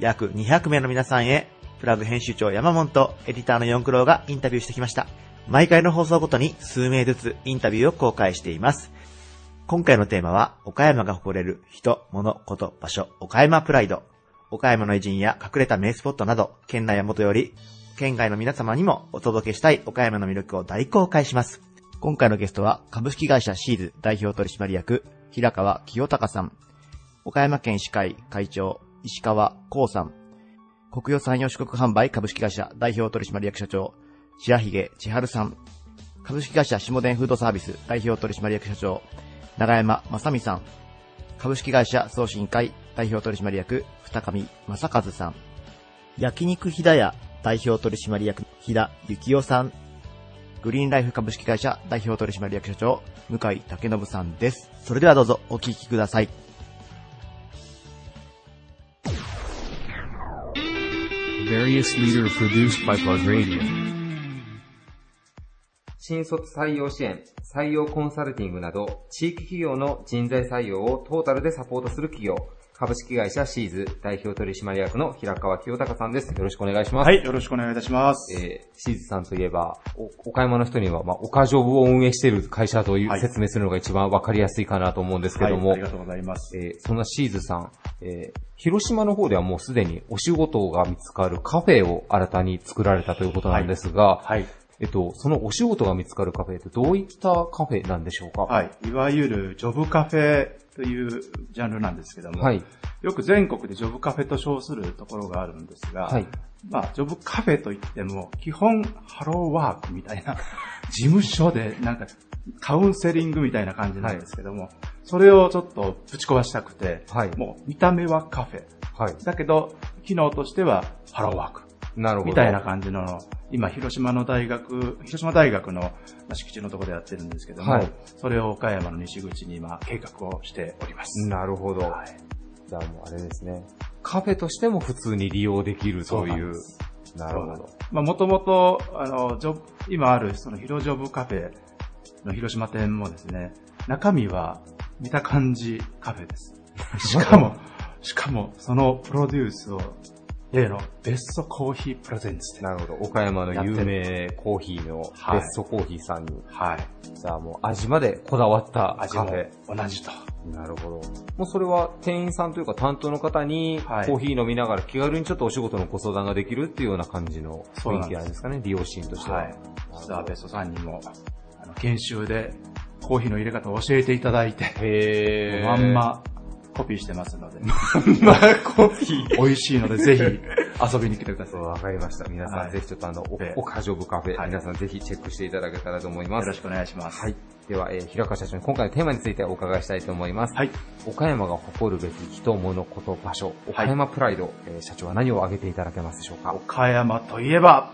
約200名の皆さんへプラグ編集長山本とエディターの四クロウがインタビューしてきました。毎回の放送ごとに数名ずつインタビューを公開しています。今回のテーマは岡山が誇れる人、物、こと、場所、岡山プライド。岡山の偉人や隠れた名スポットなど、県内や元より県外の皆様にもお届けしたい岡山の魅力を大公開します。今回のゲストは株式会社シーズ代表取締役平川清隆さん、岡山県医師会会長石川光さん、国予産業四国販売株式会社代表取締役社長。白髭千春さん、株式会社下田フードサービス代表取締役社長。長山正美さん、株式会社送信会代表取締役二上正和さん、焼肉ひだや代表取締役日田幸雄さん、グリーンライフ株式会社代表取締役社長向井武信さんです。それではどうぞお聞きください。Various leader produced by Plug Radio. 新卒採用支援、採用コンサルティングなど、地域企業の人材採用をトータルでサポートする企業、株式会社シーズ代表取締役の平川清隆さんです。よろしくお願いします。はい、よろしくお願いいたします。えー、シーズさんといえば、お岡山の人には、まあ、岡ジョブを運営している会社という、はい説明するのが一番わかりやすいかなと思うんですけども、はい、ありがとうございます。えーそんなシーズさん、えー広島の方ではもうすでにお仕事が見つかるカフェを新たに作られたということなんですが、はい。えっと、そのお仕事が見つかるカフェってどういったカフェなんでしょうか？はい。いわゆるジョブカフェというジャンルなんですけども、はい。よく全国でジョブカフェと称するところがあるんですが、はい。まあ、ジョブカフェといっても、基本ハローワークみたいな、事務所でなんかカウンセリングみたいな感じなんですけども、それをちょっとぶち壊したくて、はいもう見た目はカフェ。はい。だけど、機能としてはハローワーク。なるほど。みたいな感じの、今、広島の大学、広島大学のまあ敷地のところでやってるんですけども、はいそれを岡山の西口に今、計画をしております。なるほど。はい。じゃあもうあれですね。カフェとしても普通に利用できるという。ですなるほど。まあ、もともと、あの、ジョブ、今ある、その、広ジョブカフェの広島店もですね、中身は、見た感じカフェです。しかも、しかも、そのプロデュースを、例のベストコーヒープレゼンツで。なるほど。岡山の有名コーヒーのはいベストコーヒーさんに、はい。じゃあもう味までこだわったカフェ。同じと。なるほど。もうそれは店員さんというか担当の方にコはいーヒー飲みながら気軽にちょっとお仕事のご相談ができるっていうような感じの雰囲そうなんです気なんですかね、利用シーンとしては。はい。実はベストさんにも、あの、研修でコーヒーの入れ方を教えていただいて、へー。まん。まコピーしてますので、まあ、コピー。美味しいのでぜひ遊びに来てください。わかりました。皆さん、はいぜひちょっとあの、ええお、おかじょぶカフェ、はい皆さんぜひチェックしていただけたらと思います。よろしくお願いします。はい。では、えー、平川社長に今回のテーマについてお伺いしたいと思います。はい。岡山が誇るべき人、物、こと、場所、岡山プライド、えー社長は何を挙げていただけますでしょうか？岡山といえば、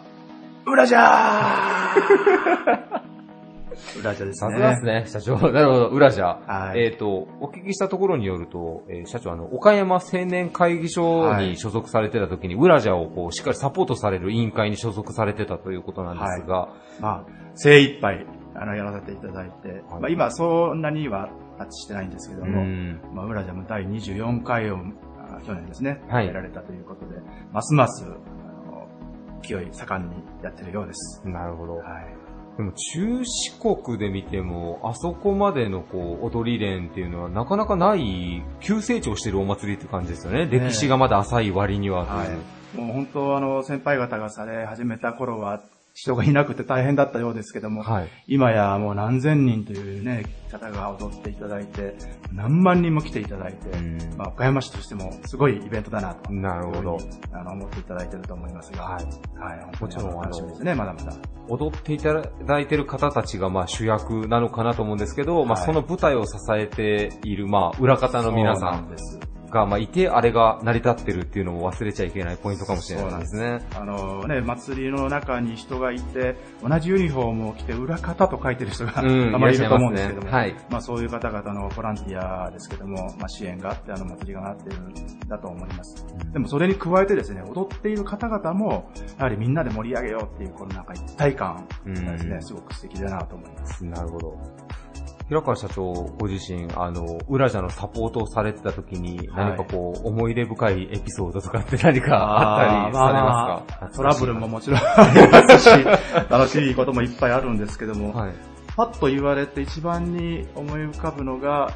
裏じゃー 裏じゃですね。さすがですね、社長。なるほど、裏じゃ。はいえっ、と、お聞きしたところによると、えー社長、あの、岡山青年会議所に所属されてた時に、裏じゃをこう、しっかりサポートされる委員会に所属されてたということなんですが、まあ、精一杯、あの、やらせていただいて、はいまあ今そんなにはタッチしてないんですけどうも、ん。まあ、裏ジャム第24回を、あ去年ですね、はいやられたということで、ますます、あの、勢い盛んにやってるようです。なるほど。はい。でも中四国で見ても、あそこまでのこう、踊り連っていうのはなかなかない、急成長してるお祭りって感じですよね。ね歴史がまだ浅い割には。はいもう本当あの、先輩方がされ始めた頃は、人がいなくて大変だったようですけども、はい今やもう何千人というね、方が踊っていただいて、何万人も来ていただいて、うんまあ、岡山市としてもすごいイベントだなと。なるほどあの、思っていただいてると思いますが、はい。はい。もちろん楽しみですね、まだまだ。踊っていただいてる方たちがまあ主役なのかなと思うんですけど、まあはいその舞台を支えているまあ裏方の皆さんです。がまあいて、あれが成り立ってるっていうのも忘れちゃいけないポイントかもしれないですね。あのね、祭りの中に人がいて、同じユニフォームを着て裏方と書いてる人が、うん あまりいると思うんですけども、いねはいまあそういう方々のボランティアですけども、まあ支援があってあの祭りがなっているんだと思います。でもそれに加えてですね、踊っている方々も、やはりみんなで盛り上げようっていう、このなんか一体感がですね、うんすごく素敵だなと思います。なるほど。平川社長ご自身、あの、裏じゃのサポートをされてた時に、はい何かこう、思い入れ深いエピソードとかって何かあったりされますか？トラブルももちろんありますし、楽しいこともいっぱいあるんですけども、はい。パッと言われて一番に思い浮かぶのが、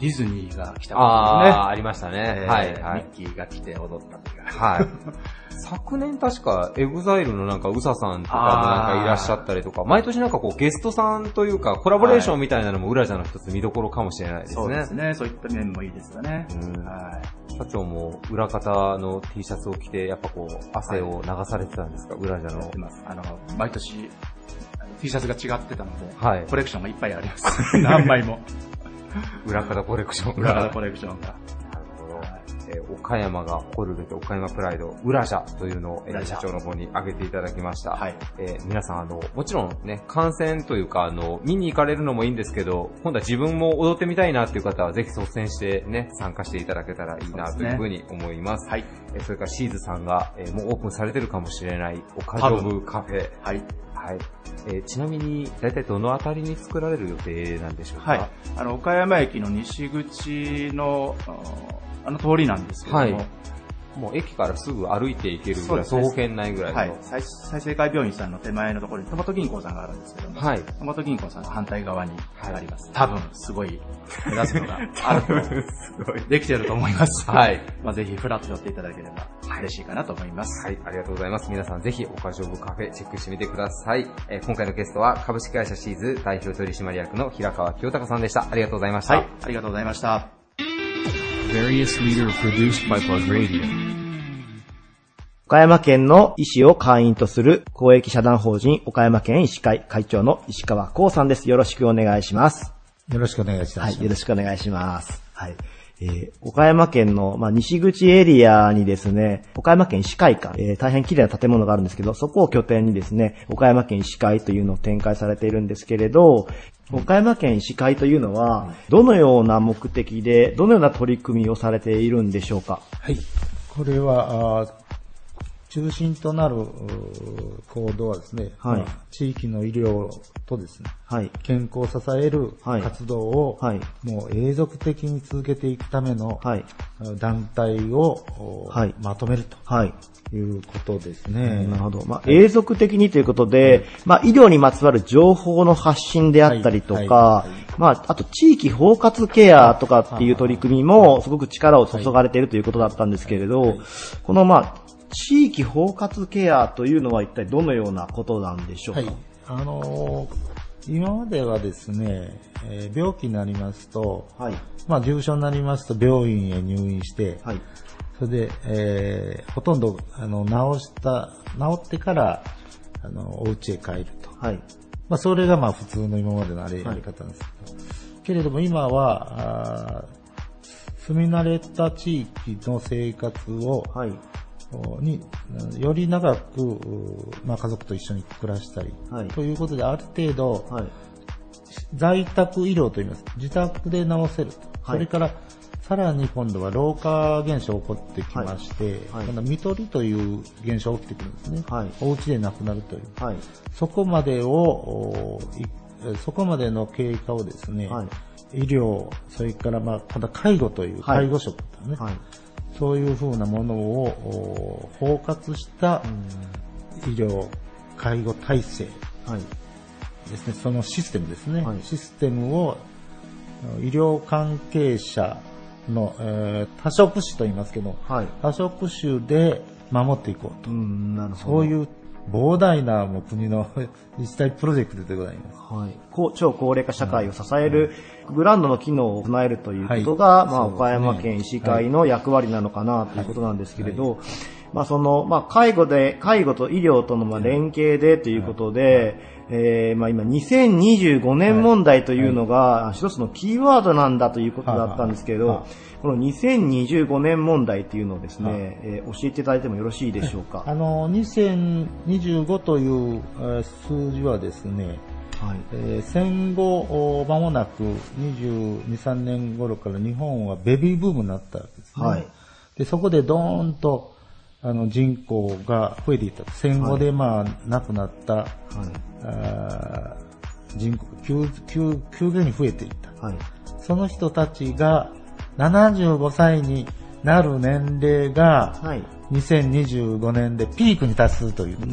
ディズニーが来たあことですね。ありましたね。はい。ミッキーが来て踊った時が。はい。昨年確か、エグザイルのなんか、うささんとかもなんかいらっしゃったりとか、毎年なんかこう、ゲストさんというか、コラボレーションみたいなのもうらじゃの一つ見どころかもしれないですねそうです。ね。そういった面もいいですよね。うんはい。社長も裏方の T シャツを着て、やっぱこう、汗を流されてたんですか、うらじゃのやって。ます。あの、毎年、T シャツが違ってたので、はいコレクションがいっぱいあります。何枚も。裏方コレクション裏方コレクションが。えー岡山が誇るべき岡山プライド、裏社というのを、えー裏社社長の方に挙げていただきました。はいえー皆さん、あの、もちろんね、観戦というか、あの、見に行かれるのもいいんですけど、今度は自分も踊ってみたいなっていう方は、ぜひ率先してね、参加していただけたらいいなというふうに思います。はい。えーそれからシーズさんが、えーもうオープンされてるかもしれない、オカジョブカフェ。はい。はい。えーちなみに、だいたいどのあたりに作られる予定なんでしょうか？はい。あの、岡山駅の西口の、あの通りなんですけども、はいもう駅からすぐ歩いて行けるぐらい、徒歩圏内ぐらいの。はい。再再生会病院さんの手前のところにトマト銀行さんがあるんですけども、はい。トマト銀行さんの反対側にはいあります。多分、すごい目立つのが あると、すごい。できてると思います。はい。まあぜひフラッと寄っていただければ嬉しいかなと思います。はい、ありがとうございます。皆さんぜひ、オカジョブカフェチェックしてみてください。えー今回のゲストは、株式会社シーズ代表取締役の平川清隆さんでした。ありがとうございました。はい。ありがとうございました。Various leader produced by Plug Radio. 岡山県の医師を会員とする公益社団法人岡山県医師会会長の石川光さんです。よろしくお願いします。よろしくお願いします。はい、よろしくお願いします。はい。えー岡山県の、まあ、西口エリアにですね、岡山県医師会館、えー大変綺麗な建物があるんですけど、そこを拠点にですね、岡山県医師会というのを展開されているんですけれど、岡山県医師会というのは、どのような目的で、どのような取り組みをされているんでしょうか？はい。これは、中心となる行動はですね、はい。まあ地域の医療とですね、はい。健康を支えるはい。活動を、はい。もう永続的に続けていくための、はい。団体を、おはい。まとめるとはい。いうことですね。なるほど。まあ、永続的にということで、まあ、医療にまつわる情報の発信であったりとか、まあ、あと地域包括ケアとかっていう取り組みもすごく力を注がれているということだったんですけれど、このまあ、地域包括ケアというのは一体どのようなことなんでしょうか、はい。あのー今まではですね、えー病気になりますと、はい。まあ重症になりますと病院へ入院して、はい。それで、えーほとんど、あの、治した、治ってから、あの、お家へ帰ると。はい。まあ、それがまあ普通の今までのあれやり方なんですけど、けれども今は、住み慣れた地域の生活を、はい。おに、より長く、うまあ、家族と一緒に暮らしたり、はいということで、ある程度、はい。在宅医療といいます。自宅で治せると。はいそれから、さらに今度は老化現象起こってきまして、はいはい今度は見取りという現象起きてくるんですね。はいお家で亡くなるという。はい。そこまでを、そこまでの経過をですね、はい医療、それからまあ、また介護という、はい介護職というね、はい。そういうふうなものをお包括した医療、介護体制はい。ですね、そのシステムですね、はいシステムを医療関係者の、えー多職種と言いますけど、はい。多職種で守っていこうと。うん、なるほど。そういう膨大なもう国の自治体プロジェクトでございます。はい、超高齢化社会を支えるブランドの機能を備えるということが、まあ、はいそうですね。岡山県医師会の役割なのかなということなんですけれど、まあ、その、まあ、介護で、介護と医療とのまあ連携でということで、えーまあ、今、2025年問題というのが、一つのキーワードなんだということだったんですけれどこの2025年問題というのをですはいね、えー教えていただいてもよろしいでしょうか？あの、2025というえー数字はですね、はい。えー戦後、お間もなく22、3年頃から日本はベビーブームになったわけですね。はいで、そこでドーンとあの人口が増えていった。戦後でまあ亡くなった、はい。あー人口急急急激に増えていった。はい。その人たちが75歳になる年齢がはい。2025年でピークに達するというこう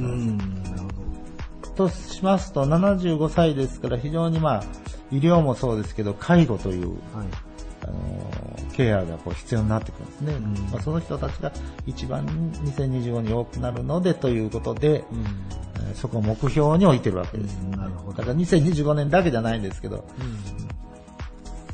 とです。としますと、75歳ですから非常にまあ、医療もそうですけど、介護という、はい。あのーケアがこう必要になってくるんですね。んまあ、その人たちが一番2025に多くなるのでということで、えーそこを目標に置いてるわけです。うんなるほどだから2025年だけじゃないんですけど、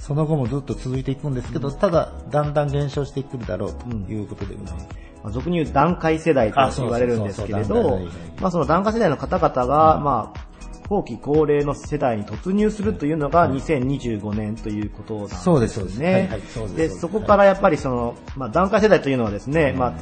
その後もずっと続いていくんですけど、ただ、だんだん減少してくるだろうということでございます。まあ、俗に言う段階世代と言われるんですけれどまあその段階世代の方々が、まあ、後期高齢の世代に突入するというのが2025年ということなんですね。そうですそうです。はいはいそうですで、そこからやっぱりその、まあ段階世代というのはですね、まあ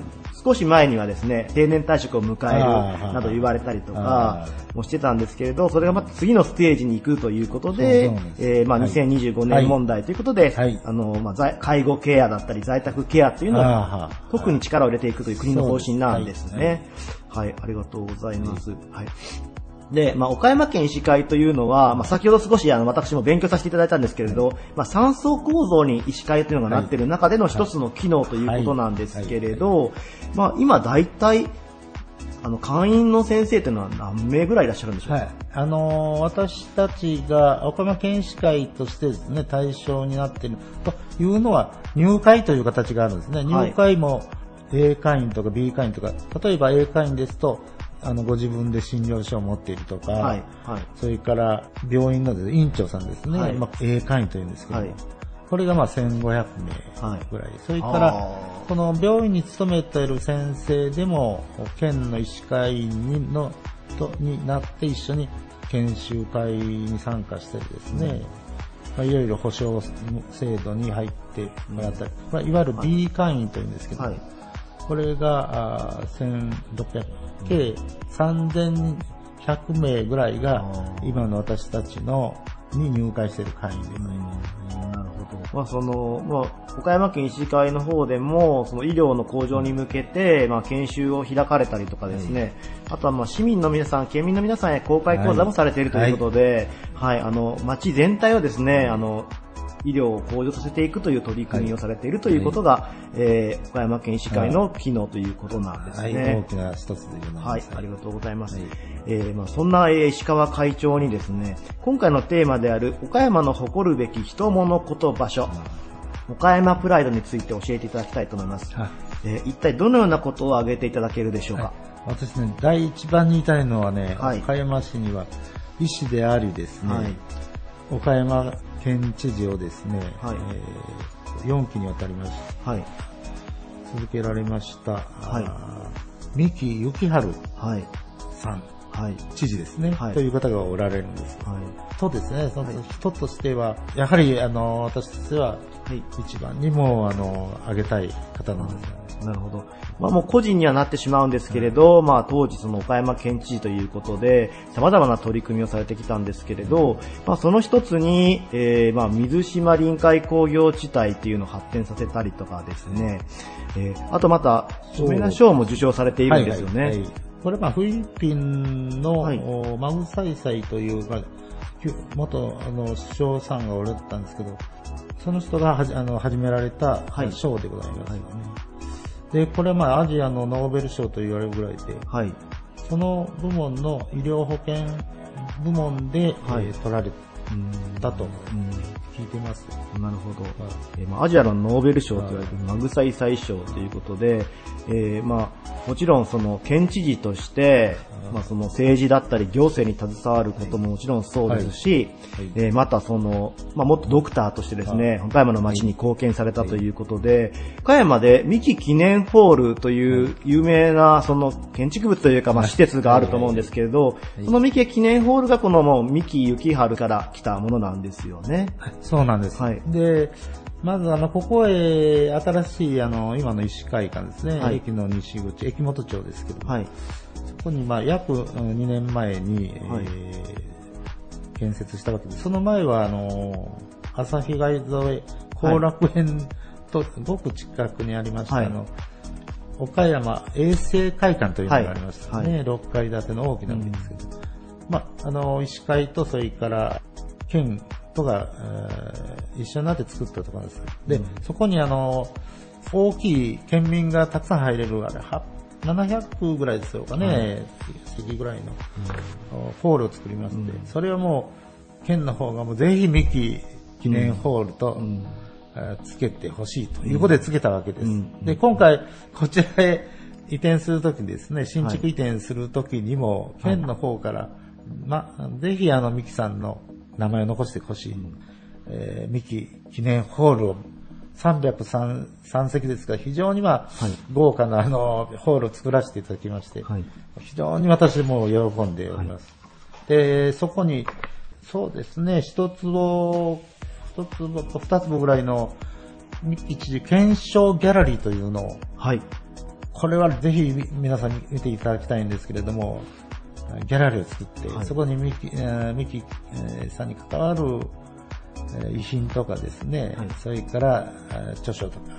少し前にはですね、定年退職を迎えるなど言われたりとあかもしてたんですけれど、それがまた次のステージに行くということでそうそうなん、です。えーまあはい。2025年問題ということで、はい。あの、まあ在介護ケアだったり在宅ケアというのをあー特に力を入れていくという国の方針なんですね。はい、ありがとうございます。はい。で、まあ、岡山県医師会というのは、まあ、先ほど少しあの、私も勉強させていただいたんですけれど、まあ、三層構造に医師会というのがなっている中での一つの機能ということなんですけれど、まあ、今大体、あの、会員の先生というのは何名ぐらいいらっしゃるんでしょう？かはい。あのー私たちが岡山県医師会としてですね、対象になっているというのは、入会という形があるんですね。はい入会も A 会員とか B 会員とか、例えば A 会員ですと、あの、ご自分で診療所を持っているとか、はい、はい。それから病院のですね院長さんですね、はい。まあ、A 会員というんですけども、はい。これがまあ1500名はい。ぐらい。それからこの病院に勤めている先生でも、県の医師会にのとになって一緒に研修会に参加したりですね、まあ、いろいろ保障制度に入ってもらったり、まあ、いわゆる B 会員というんですけど、はい。これがあー1600、計3100名ぐらいが今の私たちのに入会している会員でござい。ます。なるほど。まあその、まあ、岡山県医師会の方でも、その医療の向上に向けて、まあ研修を開かれたりとかですね、あとはまあ市民の皆さん、県民の皆さんへ公開講座もされているということで、はい、あの、町全体をですね、あの、医療を向上させていくという取り組みをされているということが、えー岡山県医師会の機能ということなんですはい、ね。大きな一つでございます。はい、ありがとうございます。はいえーまあ、そんな、えー石川会長にですね、今回のテーマである岡山の誇るべき人物こと場所、岡山プライドについて教えていただきたいと思います。はいえー一体どのようなことを挙げていただけるでしょうか？私ね、第一番に言いたいのはね、はい岡山市には医師でありですね、はい岡山県知事をですね、はいえ4期にわたりましはい。続けられました、はい三木幸春はい。さん、はい。知事ですね、はいという方がおられるんです。はい。とですね、その人としては、やはり、あの、私としては、はい。一番にも、あの、あげたい方なんですよね。なるほど。まあもう個人にはなってしまうんですけれど、まあ当時その岡山県知事ということで、様々な取り組みをされてきたんですけれど、まあその一つに、えー、まあ水島臨海工業地帯っていうのを発展させたりとかですね、えー、あとまた、著名な賞も受賞されているんですよね。はいはいはいこれ、まあ、フィリピンの、はい。おマグサイサイという、まあ、元、あの、首相さんがおられたんですけど、その人がはじあの始められたはい。賞でございます、ね。で、これはまあ、アジアのノーベル賞と言われるぐらいで、はい。その部門の医療保険部門で、はい。えー取られたと。聞いてます。なるほど。はい。えーまあ、アジアのノーベル賞と言われてい。るマグサイサイ賞ということで、えーまあ、もちろんその県知事として、まあ、その政治だったり行政に携わることももちろんそうですし、はい。えーまたその、まあ、もっとドクターとしてですね、岡山の街に貢献されたということで、岡山で三木記念ホールという有名なその建築物というか、まあ、施設があると思うんですけれど、その三木記念ホールがこのもう三木幸春から来たものなんですよね。そうなんです。はい。で、まずあの、ここへ新しいあの、今の医師会館ですね、はい。駅の西口、駅元町ですけども、はい。そこにまあ約うん2年前に、はい。えー建設したわけです。その前はあの、朝日街沿い後楽園とごく近くにありました、はい。あの、岡山衛生会館というのがありましたね。はい。6階建ての大きなビルですけど、まあ、あの、医師会とそれから県とが、えー一緒になって作ったところです。で、そこにあの、大きい県民がたくさん入れる、あれ、は700ぐらいですよかね、席ぐらいの、ホールを作りますん。で、それはもう、県の方がもうぜひ三木記念ホールと、えーつけてほしいということでつけたわけです。うん。で、今回、こちらへ移転するときにですね、新築移転するときにも、県の方から、ま、ぜひあの、三木さんの名前を残してほしい。えー三木記念ホールを303席ですから、非常にまあ、豪華なあの、ホールを作らせていただきまして、はい非常に私も喜んでおります。で、そこに、そうですね、一坪、一坪と二坪ぐらいの、三木知事検証ギャラリーというのを、はい。これはぜひみ皆さんに見ていただきたいんですけれども、ギャラリーを作って、はい。そこにミキ、えーミキえーさんに関わる、えー遺品とかですね、はい。それから、えー著書とか、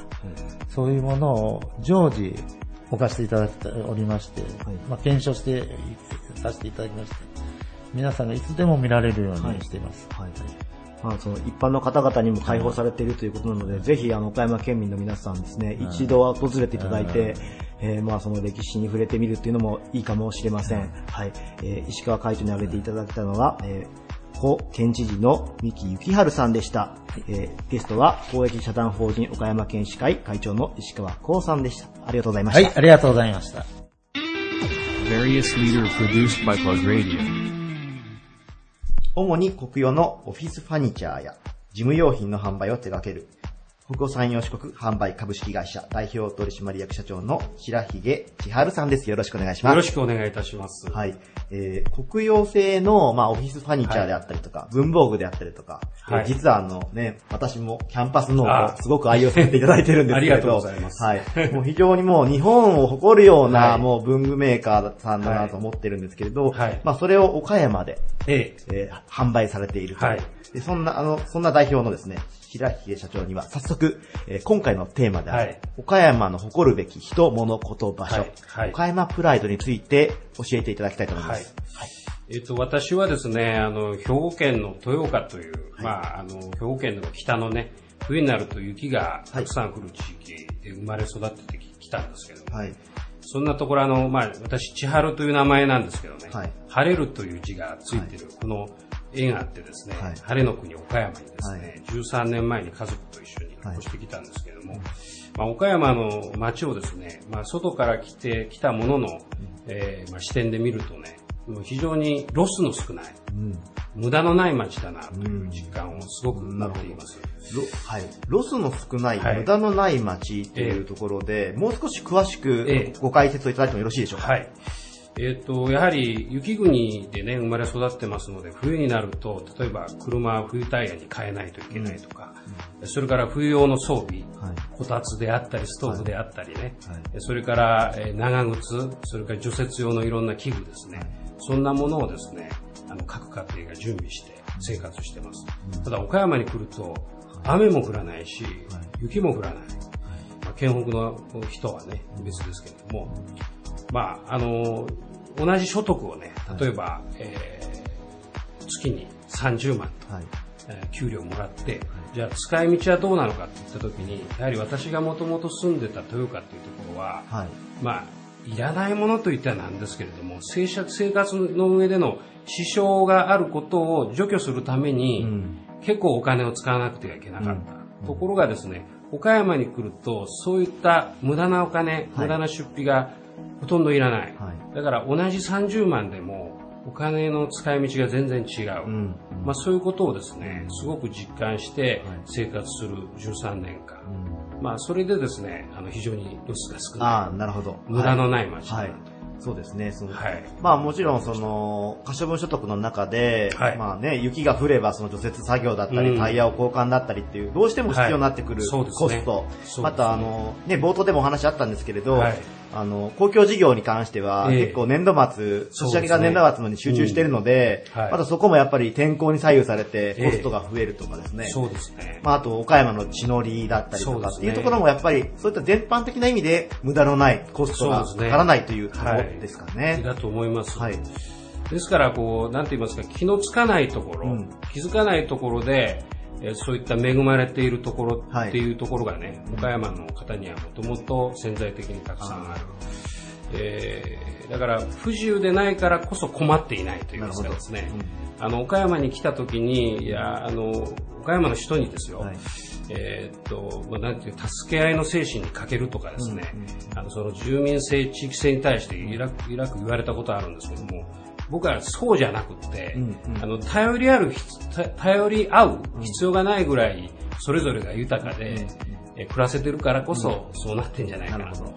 そういうものを常時置かせていただいておりまして、まあ、検証していさせていただきまして、皆さんがいつでも見られるようにしています。はい。まあ、その一般の方々にも開放されているということなので、ぜひ、あの、岡山県民の皆さんですね、一度は訪れていただいて、えーまあ、その歴史に触れてみるっていうのもいいかもしれません。はい。えー石川会長に挙げていただけたのが、えー故県知事の三木幸春さんでした。えーゲストは、公益社団法人岡山県医師会会長の石川光さんでした。ありがとうございました。はい、ありがとうございました。主に国用のオフィスファニチャーや事務用品の販売を手掛ける、北欧産業四国販売株式会社代表取締役社長の白髭千春さんです。よろしくお願いします。よろしくお願いいたします。はい。えー、国用製の、まあ、オフィスファニチャーであったりとか、文房具であったりとか、はいえー実はあのね、私もキャンパスノーあトすごく愛用させていただいてるんですけれど、ありがとうございますはい。もう非常にもう日本を誇るような、はいもう文具メーカーさんだなと思ってるんですけれど、はいまあ、それを岡山で、ええー販売されていると。はいでそんな、あの、そんな代表のですね、白髭社長には早速、えー今回のテーマである、はい。岡山の誇るべき人、物、こと、場所、はい。はい。岡山プライドについて教えていただきたいと思います。えっと、私はですね、あの、兵庫県の豊岡という、まあ、あの、兵庫県の北のね、冬になると雪がたくさん降る地域で生まれ育ててきたんですけども、はい。そんなところあの、まあ、私、千春という名前なんですけどね、はい。晴れるという字がついてる、この絵があってですね、はい。晴れの国岡山にですね、13年前に家族と一緒に越してきたんですけども、まあ、岡山の街をですね、まあ、外から来て、来たものの、えーまあ、視点で見るとね、非常にロスの少ない、無駄のない街だなという実感をすごく持っています。ロはい。ロスの少ない、はい。無駄のない街というところで、もう少し詳しくええ。ご解説をいただいてもよろしいでしょうか？はい。えっ、と、やはり雪国でね、生まれ育ってますので、冬になると、例えば車は冬タイヤに変えないといけないとか、それから冬用の装備、はい。こたつであったり、ストーブであったりね、それから、えー長靴、それから除雪用のいろんな器具ですね、そんなものをですね、あの、各家庭が準備して生活してます。ただ、岡山に来ると、雨も降らないし、雪も降らない。まあ、県北の人はね、別ですけれども、まあ、あの、同じ所得をね、例えば、えー月に30万と、はい。えー給料もらって、じゃあ使い道はどうなのかって言った時に、やはり私がもともと住んでた豊岡っていうところは、はい。まあ、いらないものといったらなんですけれども、生活生活の上での支障があることを除去するために、結構お金を使わなくてはいけなかった。ところがですね、岡山に来ると、そういった無駄なお金、無駄な出費がほとんどいらない。はいだから同じ30万でも、お金の使い道が全然違う。うん。まあ、そういうことをですね、すごく実感して生活する13年間。まあ、それでですね、あの、非常にロスが少ああ、ない。なるほど。無駄のない街だなはい。そうですね。そのはい。まあもちろんその、可処分所得の中で、はいまあね、雪が降ればその除雪作業だったり、うんタイヤを交換だったりっていう、どうしても必要になってくるコスト、ねまたあの、ね、冒頭でもお話あったんですけれど、はいあの、公共事業に関しては、ええ結構年度末、年明けが年度末に集中しているので、またそこもやっぱり天候に左右されてええコストが増えるとかですね。そうですね。まあ、あと、岡山の地のりだったりとかっていうところもやっぱり、そういった全般的な意味で無駄のないコストがかからないというところですかね。だと思います。はい。ですから、こう、なんて言いますか、気のつかないところ、うん気づかないところで、えーそういった恵まれているところはい。っていうところがね、岡山の方にはもともと潜在的にたくさんある。えーだから、不自由でないからこそ困っていないというんですかですね。あの、岡山に来た時に、いや、あの、岡山の人にですよ、はい。えーっと、まあ、なんていう、助け合いの精神に欠けるとかですね、あの、その住民性、地域性に対してイラク、イラク言われたことあるんですけども、僕はそうじゃなくって、うんうん。あの、頼りある頼り合う必要がないぐらい、それぞれが豊かで、え暮らせてるからこそ、そうなってんじゃないかなと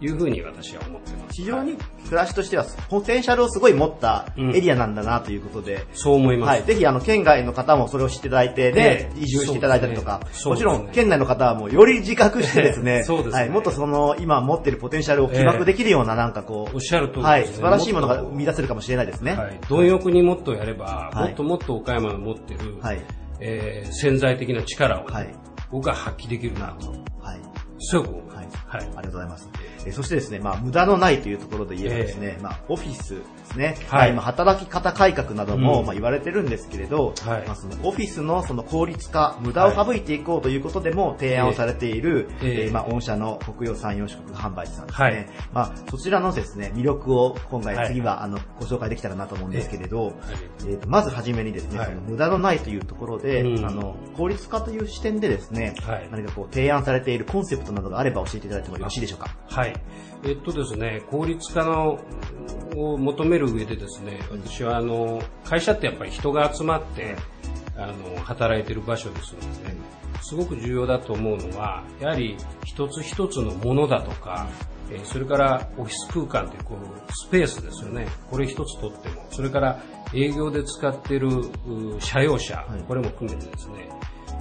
いうふうに私は思ってます。非常に暮らしとしてはポテンシャルをすごい持ったエリアなんだなということで、そう思います。はい。ぜひ、あの、県外の方もそれを知っていただいて、でえ、え移住していただいたりとか、そうですねもちろん、県内の方はもうより自覚してですね、え えそうですねはい。もっとその、今持っているポテンシャルを起爆できるような、なんかこう、おっしゃる通りですねはい。素晴らしいものが生み出せるかもしれないですね。はい、貪欲にもっとやれば、はいもっともっと岡山の持ってる、はい。えー潜在的な力を、はい僕は発揮できるなと、はい。強く思います。はい。はいありがとうございます。えーそしてですね、まあ、無駄のないというところで言えばですね、まあ、オフィスですね、はい。まあ今、働き方改革なども、うん。まあ、言われてるんですけれど、はい。まあ、そのオフィスのその効率化、無駄を省いていこうということでも提案をされている、ええ。えーまあ、御社の国用産業食販売士さんですね。はい。まあ、そちらのですね、魅力を今回、はい。次は、あの、ご紹介できたらなと思うんですけれど、え。えーとまずはじめにですね、はい。その無駄のないというところで、うん。あの、効率化という視点でですね、はい。何かこう提案されているコンセプトなどがあれば教えていただいてもよろしいでしょうか？はい。えっとですね、効率化のを求める上でですね、私はあの、会社ってやっぱり人が集まって、あの、働いてる場所ですので、すごく重要だと思うのは、やはり一つ一つのものだとか、えーそれからオフィス空間というこうスペースですよね。これ一つとっても。それから営業で使っているう車用車、これも含めてですね。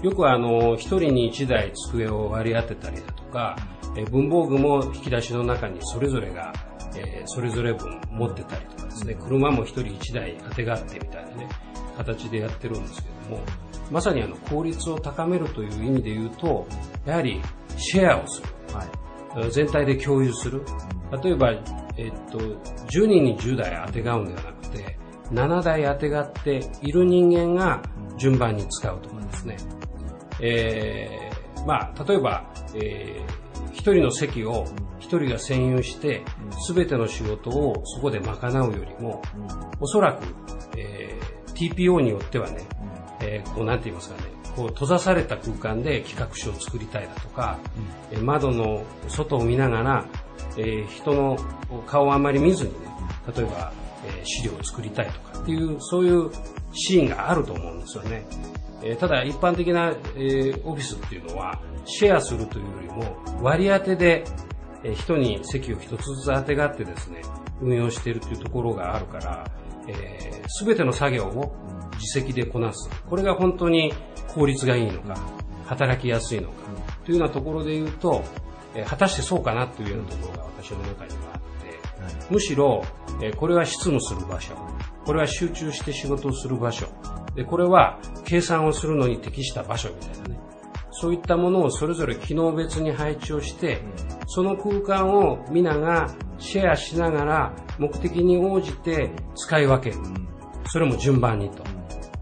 よくあの、一人に一台机を割り当てたりだとか、えー文房具も引き出しの中にそれぞれが、えーそれぞれ分持ってたりとかですね、車も一人一台当てがってみたいなね、形でやってるんですけども、まさにあの、効率を高めるという意味で言うと、やはりシェアをする。はい。全体で共有する。例えば、えっと、10人に10台当てがうんではなくて、7台当てがっている人間が順番に使うとかですね。えーまあ、例えば、えー一人の席を一人が占有して、すべての仕事をそこで賄うよりも、おそらく、えー TPO によってはね、えーこうなんて言いますかね、こう閉ざされた空間で企画書を作りたいだとか、えー窓の外を見ながら、えー人の顔をあまり見ずにね、例えば、えー資料を作りたいとかっていう、そういうシーンがあると思うんですよね。えーただ一般的な、えーオフィスっていうのは、シェアするというよりも割り当てで、えー人に席を一つずつ当てがってですね、運用しているというところがあるから、す、べ、ての作業を自責でこなす。これが本当に効率がいいのか、働きやすいのか、というようなところで言うと、えー果たしてそうかなというようなところが私の中にはあって、むしろ、えーこれは執務する場所、これは集中して仕事をする場所、でこれは計算をするのに適した場所みたいなね、そういったものをそれぞれ機能別に配置をして、その空間を皆がシェアしながら目的に応じて使い分ける。それも順番にと。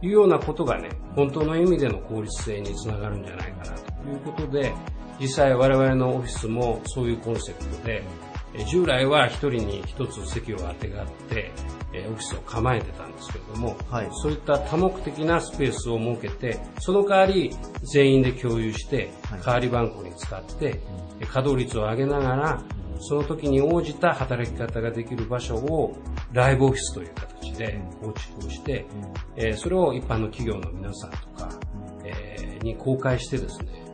いうようなことがね、本当の意味での効率性につながるんじゃないかなと。いうことで、実際我々のオフィスもそういうコンセプトで、えー従来は一人に一つ席を当てがあって、えーオフィスを構えてたんですけれども、はい。そういった多目的なスペースを設けて、その代わり全員で共有して、はい。代わり番号に使って、えー稼働率を上げながら、その時に応じた働き方ができる場所をライブオフィスという形で構築をして、えーそれを一般の企業の皆さんとか、えーに公開してですね、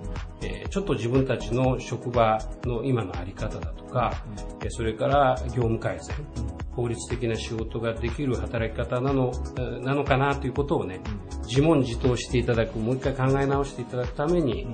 えーちょっと自分たちの職場の今のあり方だとか、えーそれから業務改善、効率的な仕事ができる働き方なの、えーなのかなということをね、自問自答していただく、もう一回考え直していただくために、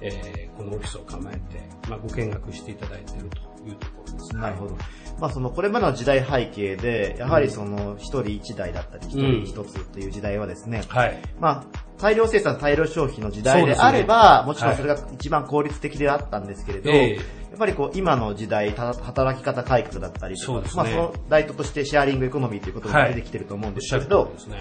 えーこのオフィスを構えて、まあ、ご見学していただいているというところですね。なるほど。まあその、これまでの時代背景で、やはりその、一人一台だったり、一人一つという時代はですね、はい。まあ、大量生産、大量消費の時代であれば、もちろんそれが一番効率的であったんですけれど、ええ。やっぱりこう、今の時代、た働き方改革だったりとか、そうですね。まあその代としてシェアリングエコノミーということが出てきてると思うんですけれど、通りですね。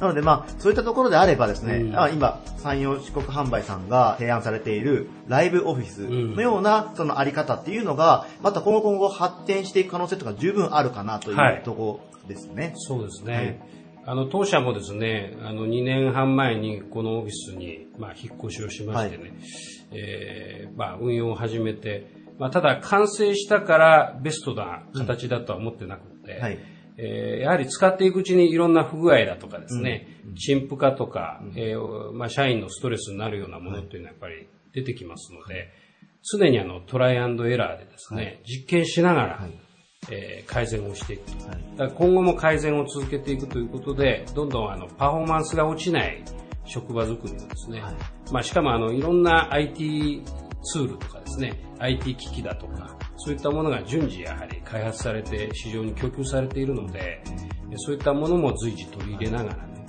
なのでまあ、そういったところであればですね、うん。あ今、山陽四国販売さんが提案されているライブオフィスのようなそのあり方っていうのが、また今後今後発展していく可能性とか十分あるかなといはい。うところですね。そうですね。あの、当社もですね、あの、2年半前にこのオフィスに、まあ、引っ越しをしましてね、えーまあ、運用を始めて、まあ、ただ、完成したからベストな形だとは思ってなくて、はいえーやはり使っていくうちにいろんな不具合だとかですね、陳腐化とか、えーまあ、社員のストレスになるようなものっていうのはやっぱり出てきますので、常にあのトライアンドエラーでですね、実験しながら、えー改善をしていくと。今後も改善を続けていくということで、どんどんあのパフォーマンスが落ちない職場作りをですね、まあしかもあのいろんな IT ツールとかですね、IT 機器だとか、そういったものが順次やはり開発されて市場に供給されているので、えそういったものも随時取り入れながらね、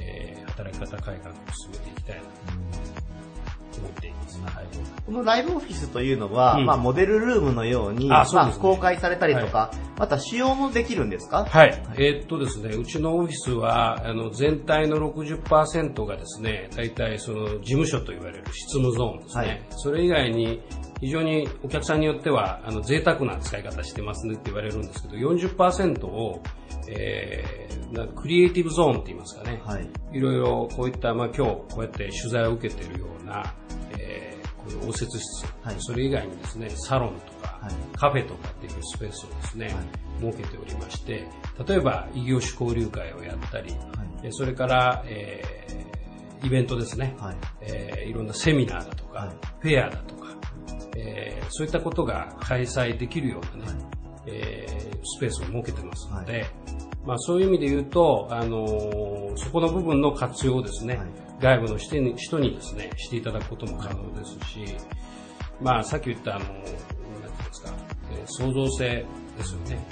えー働き方改革を進めていきたいなと思っています。はいこのライブオフィスというのは、うんまあ、モデルルームのように、あそうねまあ、公開されたりとか、また使用もできるんですか？はい。えーっとですね、うちのオフィスは、あの、全体の60%がですね、大体その事務所と言われる執務ゾーンですね。はいそれ以外に、非常にお客さんによっては、あの、贅沢な使い方してますねって言われるんですけど、40%を、えー、クリエイティブゾーンって言いますかね。はい。いろいろこういった、まあ今日こうやって取材を受けているような、えーこういう応接室、はい。それ以外にですね、サロンとか、はい。カフェとかっていうスペースをですね、設けておりまして、例えば異業種交流会をやったり、えーそれから、えーイベントですね、はい。えーいろんなセミナーだとか、はい。フェアだとか、えーそういったことが開催できるようなね、えースペースを設けてますので、まあそういう意味で言うと、あのーそこの部分の活用をですね、はい。外部の人に人にですね、していただくことも可能ですし、まあさっき言ったあの、なんていうんですか、えー創造性ですよね。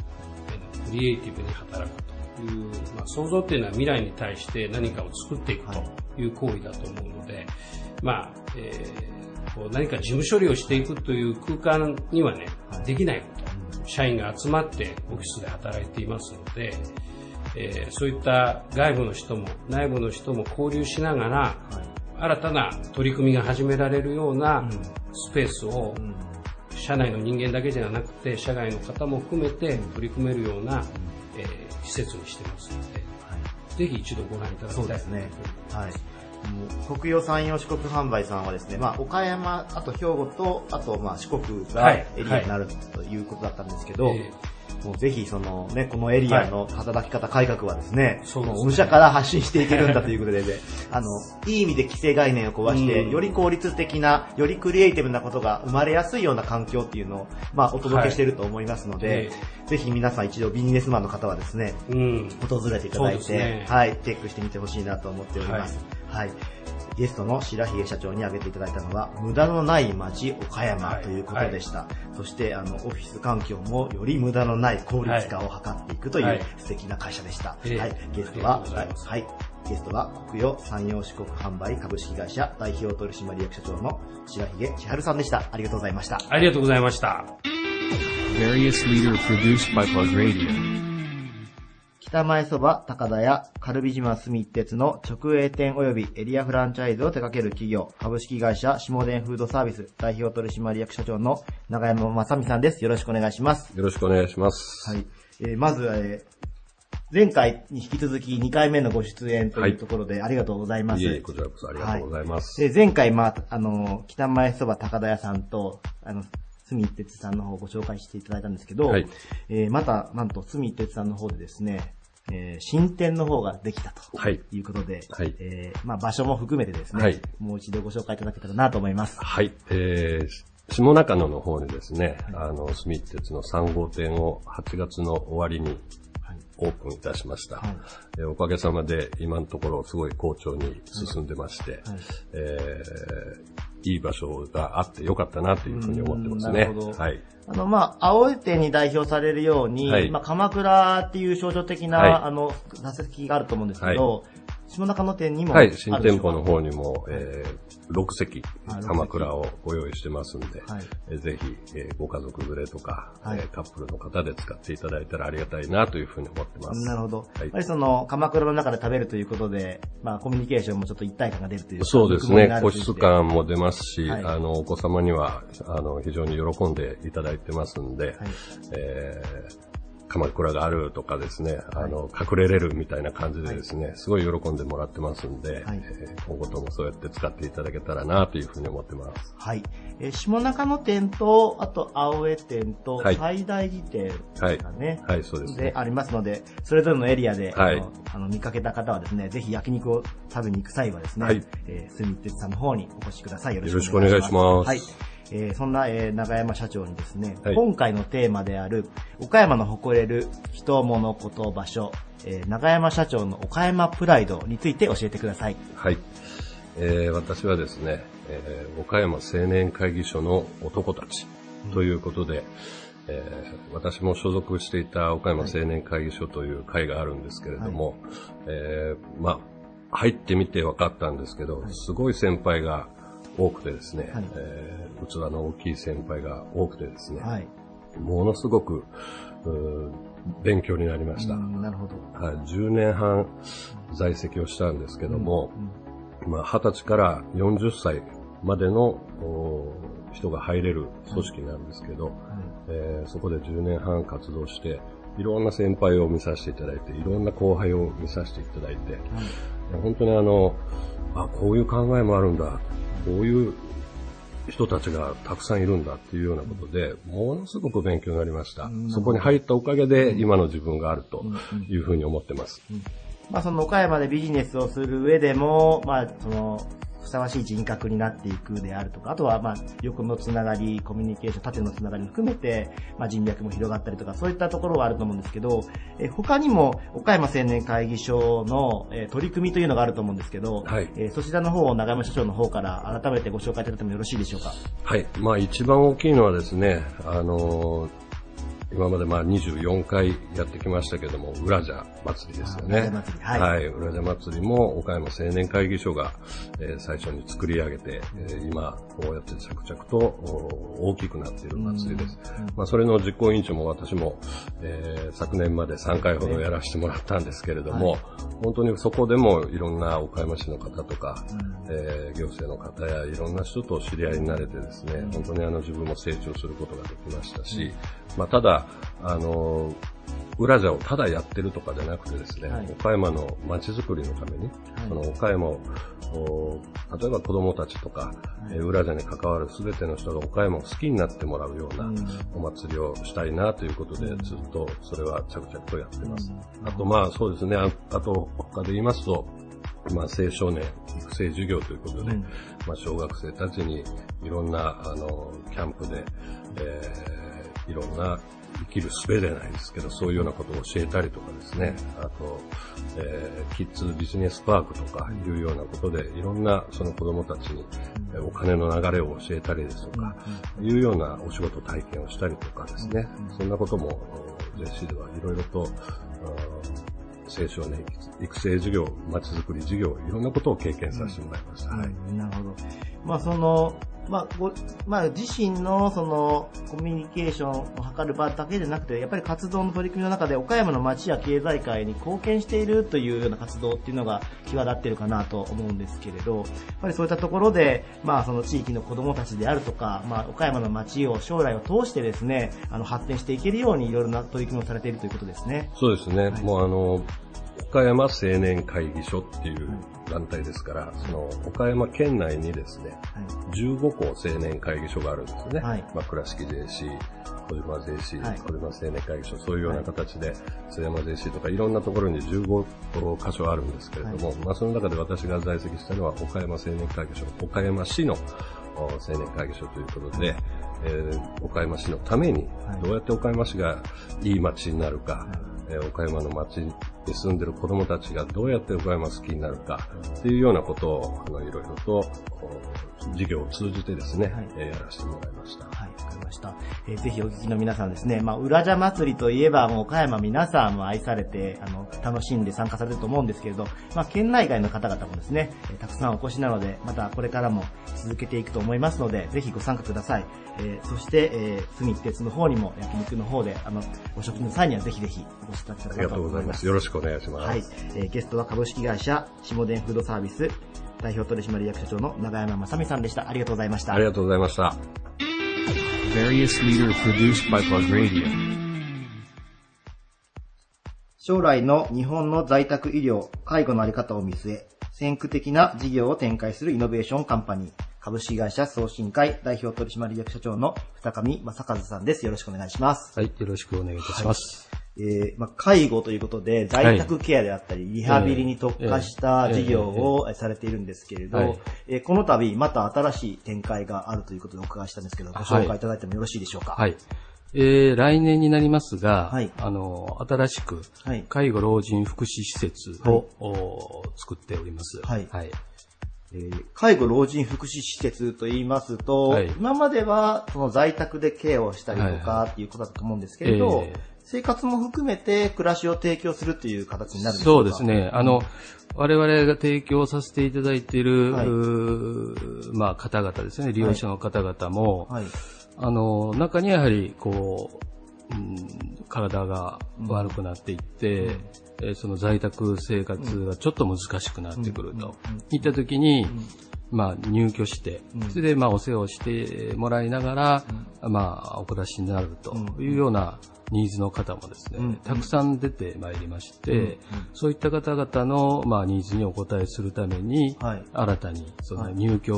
えークリエイティブに働くという、まあ創造っていうのは未来に対して何かを作っていくという行為だと思うので、まあ、えーこう何か事務処理をしていくという空間にはね、できない。こと。社員が集まってオフィスで働いていますので、えーそういった外部の人も内部の人も交流しながら、新たな取り組みが始められるようなスペースを、社内の人間だけではなくて、社外の方も含めて取り組めるような、えー施設にしてますので、ぜひ一度ご覧いただきたい。そうですね。はい。国用山陽四国販売さんはですね、まあ、岡山、あと兵庫と、あと、まあ、四国がはい。エリアになるということだったんですけど、えもうぜひ、そのね、このエリアの働き方改革はですね、そうですね。もう御社から発信していけるんだということで、ね、あの、いい意味で既成概念を壊して、うん。より効率的な、よりクリエイティブなことが生まれやすいような環境っていうのを、まあ、お届けしていると思いますので、えぜひ皆さん一度ビジネスマンの方はですね、うん。訪れていただいて、ね。はい、チェックしてみてほしいなと思っております。はい。ゲストの白髭社長に挙げていただいたのは、無駄のない街岡山はいということでした。そして、あの、オフィス環境もより無駄のない効率化を図っていくという、はい素敵な会社でした。ええはい。ゲストははい。ゲストは、国用山陽四国販売株式会社代表取締役社長の白髭千春さんでした。ありがとうございました。ありがとうございました。北前そば高田屋カルビ島住一鉄の直営店及びエリアフランチャイズを手掛ける企業、株式会社下田フードサービス代表取締役社長の長山正美さんです。よろしくお願いします。よろしくお願いします。はい。えーまずは、えー前回に引き続き2回目のご出演というところでありがとうございます。いえいえ、こちらこそありがとうございます。で、前回、まあ、あの、北前そば高田屋さんと、あの、住一鉄さんの方をご紹介していただいたんですけど、はいえーまた、なんと、住一鉄さんの方でですね、えー新店の方ができたと。はい。いうことで、はい。えーまあ、場所も含めてですね、はい。もう一度ご紹介いただけたらなと思います。はい。えー、下中野の方にですね、あの、スミッ鉄の3号店を8月の終わりにオープンいたしました。はい。えーおかげさまで今のところすごい好調に進んでまして、えーいい場所があってよかったなというふうに思ってますね。はい。あの、まあ、青江店に代表されるように、はい。まあ、鎌倉っていう象徴的な、はい。あの、座席があると思うんですけど、下中野店にもあはい、新店舗の方にも、えー、6席鎌倉をご用意してますんで、はい。えーぜひ、えーご家族連れとか、はい。えーカップルの方で使っていただいたらありがたいなというふうに思ってます。なるほど。はい。やっぱりその、鎌倉の中で食べるということで、まあ、コミュニケーションもちょっと一体感が出るというかそうですね。個室感も出ますし、はい。あの、お子様には、あの、非常に喜んでいただいてますんで、はい。えー鎌倉があるとかですね、あの、隠れれるみたいな感じでですね、すごい喜んでもらってますんで、はいえー今後ともそうやって使っていただけたらなというふうに思ってます。はい。えー下中野店と、あと、青江店と、はい最大寺店ですかね。はい、そうですね。でありますので、それぞれのエリアで、はいあの見かけた方はですね、ぜひ焼肉を食べに行く際はですね、はいえー、スミッテツさんの方にお越しください。よろよろしくお願いししくお願いします。ます。はい。えーそんな、えー長山社長にですね、はい今回のテーマである、岡山の誇れる人、物、こと、場所、えー長山社長の岡山プライドについて教えてください。はい。えー私はですね、えー岡山青年会議所の男たちということで、えー私も所属していた岡山青年会議所という会があるんですけれども、えーまあ、入ってみて分かったんですけど、すごい先輩が多くてですね、はいえー器の大きい先輩が多くてですね、はい。ものすごく、勉強になりました。うんなるほど。はい、10年半在籍をしたんですけども、まあ、20歳から40歳までのお人が入れる組織なんですけど、えーそこで10年半活動して、いろんな先輩を見させていただいて、いろんな後輩を見させていただいて、本当にあの、あ、こういう考えもあるんだ、こういう人たちがたくさんいるんだっていうようなことで、ものすごく勉強になりました。そこに入ったおかげで今の自分があるというふうに思ってます。まあ、その岡山でビジネスをする上でも、まあ、その、ふさわしい人格になっていくであるとか、あとは、まあ、横のつながり、コミュニケーション、縦のつながりも含めて、まあ、人脈も広がったりとか、そういったところはあると思うんですけど、え他にも、岡山青年会議所の、えー取り組みというのがあると思うんですけど、はいえーそちらの方を長山社長の方から改めてご紹介いただいてもよろしいでしょうか？はい。まあ一番大きいのはですね、あのー今までまあ24回やってきましたけども、浦蛇祭りですよね。あ浦蛇祭りはい浦蛇祭りも岡山青年会議所が、えー最初に作り上げて、えー今こうやって着々とお大きくなっている祭りです。まあそれの実行委員長も私も、えー昨年まで3回ほどやらせてもらったんですけれども、本当にそこでもいろんな岡山市の方とか、えー行政の方やいろんな人と知り合いになれてですね、本当にあの自分も成長することができましたし、まあただ、あの、裏じゃをただやってるとかじゃなくてですね、はい。岡山の街づくりのために、その岡山を、お例えば子供たちとか、えー裏じゃに関わる全ての人が岡山を好きになってもらうようなお祭りをしたいなということで、ずっとそれは着々とやってます。あとまあそうですね、ああと他で言いますと、まあ、青少年育成授業ということで、まあ、小学生たちにいろんな、あの、キャンプで、えーいろんな生きる術じゃないですけど、そういうようなことを教えたりとかですね、あと、えーキッズビジネスパークとかいうようなことで、いろんなその子供たちにえーお金の流れを教えたりですとか、いうようなお仕事体験をしたりとかですね、そんなことも、ゼシではいろいろと、青少年育成事業、まちづくり事業、いろんなことを経験させてもらいました。はい。なるほど。まあその、まあ、ごまあ、自身のそのコミュニケーションを図る場だけでなくて、やっぱり活動の取り組みの中で岡山の町や経済界に貢献しているというような活動っていうのが際立っているかなと思うんですけれど、やっぱりそういったところで、まあ、その地域の子供たちであるとか、まあ、岡山の町を将来を通してですね、あの発展していけるようにいろいろな取り組みをされているということですね。そうですね。はいもうあの、岡山青年会議所っていう団体ですから、その岡山県内にですね、15校青年会議所があるんですね。はい。まあ、倉敷 JC、小島 JC、はい。小島青年会議所、そういうような形で、津山 JC とかいろんなところに15箇所あるんですけれども、まあ、その中で私が在籍したのは岡山青年会議所、岡山市のお青年会議所ということで、えー岡山市のためにはい、どうやって岡山市がいい街になるか、えー岡山の街に住んでる子供たちがどうやって岡山好きになるかっていうようなことを、あの、いろいろと、お事業を通じてですね、はいえーやらせてもらいました。ました。えーぜひお聞きの皆さんですね、まあ、裏茶祭りといえば、もう岡山皆さんも愛されて、あの、楽しんで参加されると思うんですけれど、まあ、県内外の方々もですね、えーたくさんお越しなので、またこれからも続けていくと思いますので、ぜひご参加ください。えーそして、えー、住鉄の方にも焼肉の方で、あの、お食事の際にはぜひぜひお越しいただけありがたらと思いますとうございます。。よろしくお願いします。はい、えーゲストは株式会社下田フードサービス代表取締役社長の長山正美さんでした。ありがとうございました。ありがとうございました。Various leader produced by Plug Radio. 将来の日本の在宅医療、介護のあり方を見据え、先駆的な事業を展開するイノベーションカンパニー、株式会社送信会代表取締役社長の二上正和さんです。よろしくお願いします。はい、よろしくお願いいたします。えーまあ、介護ということで、在宅ケアであったり、リハビリに特化した事業をされているんですけれど、はい。えーこの度、また新しい展開があるということでお伺いしたんですけど、ご紹介いただいてもよろしいでしょうか？はい。えー、来年になりますが、はい。あの、新しくはい、介護老人福祉施設を、お作っております。はい。はい。えー介護老人福祉施設と言いますと、はい。今まではその在宅でケアをしたりとはいかっていうことだと思うんですけれど、えー生活も含めて暮らしを提供するという形になるんでしょか？そううですね。あの、我々が提供させていただいている、はい。まあ、方々ですね、利用者の方々も、はい。あの、中にはやはり、こう、うん、体が悪くなっていって、えーその在宅生活がちょっと難しくなってくると。いったときに、まあ、入居して、それで、まあ、お世話をしてもらいながら、まあ、お暮らしになるというようなニーズの方もですね、うん。たくさん出てまいりまして、そういった方々の、まあ、ニーズにお応えするために、はい。新たにそはい。の入居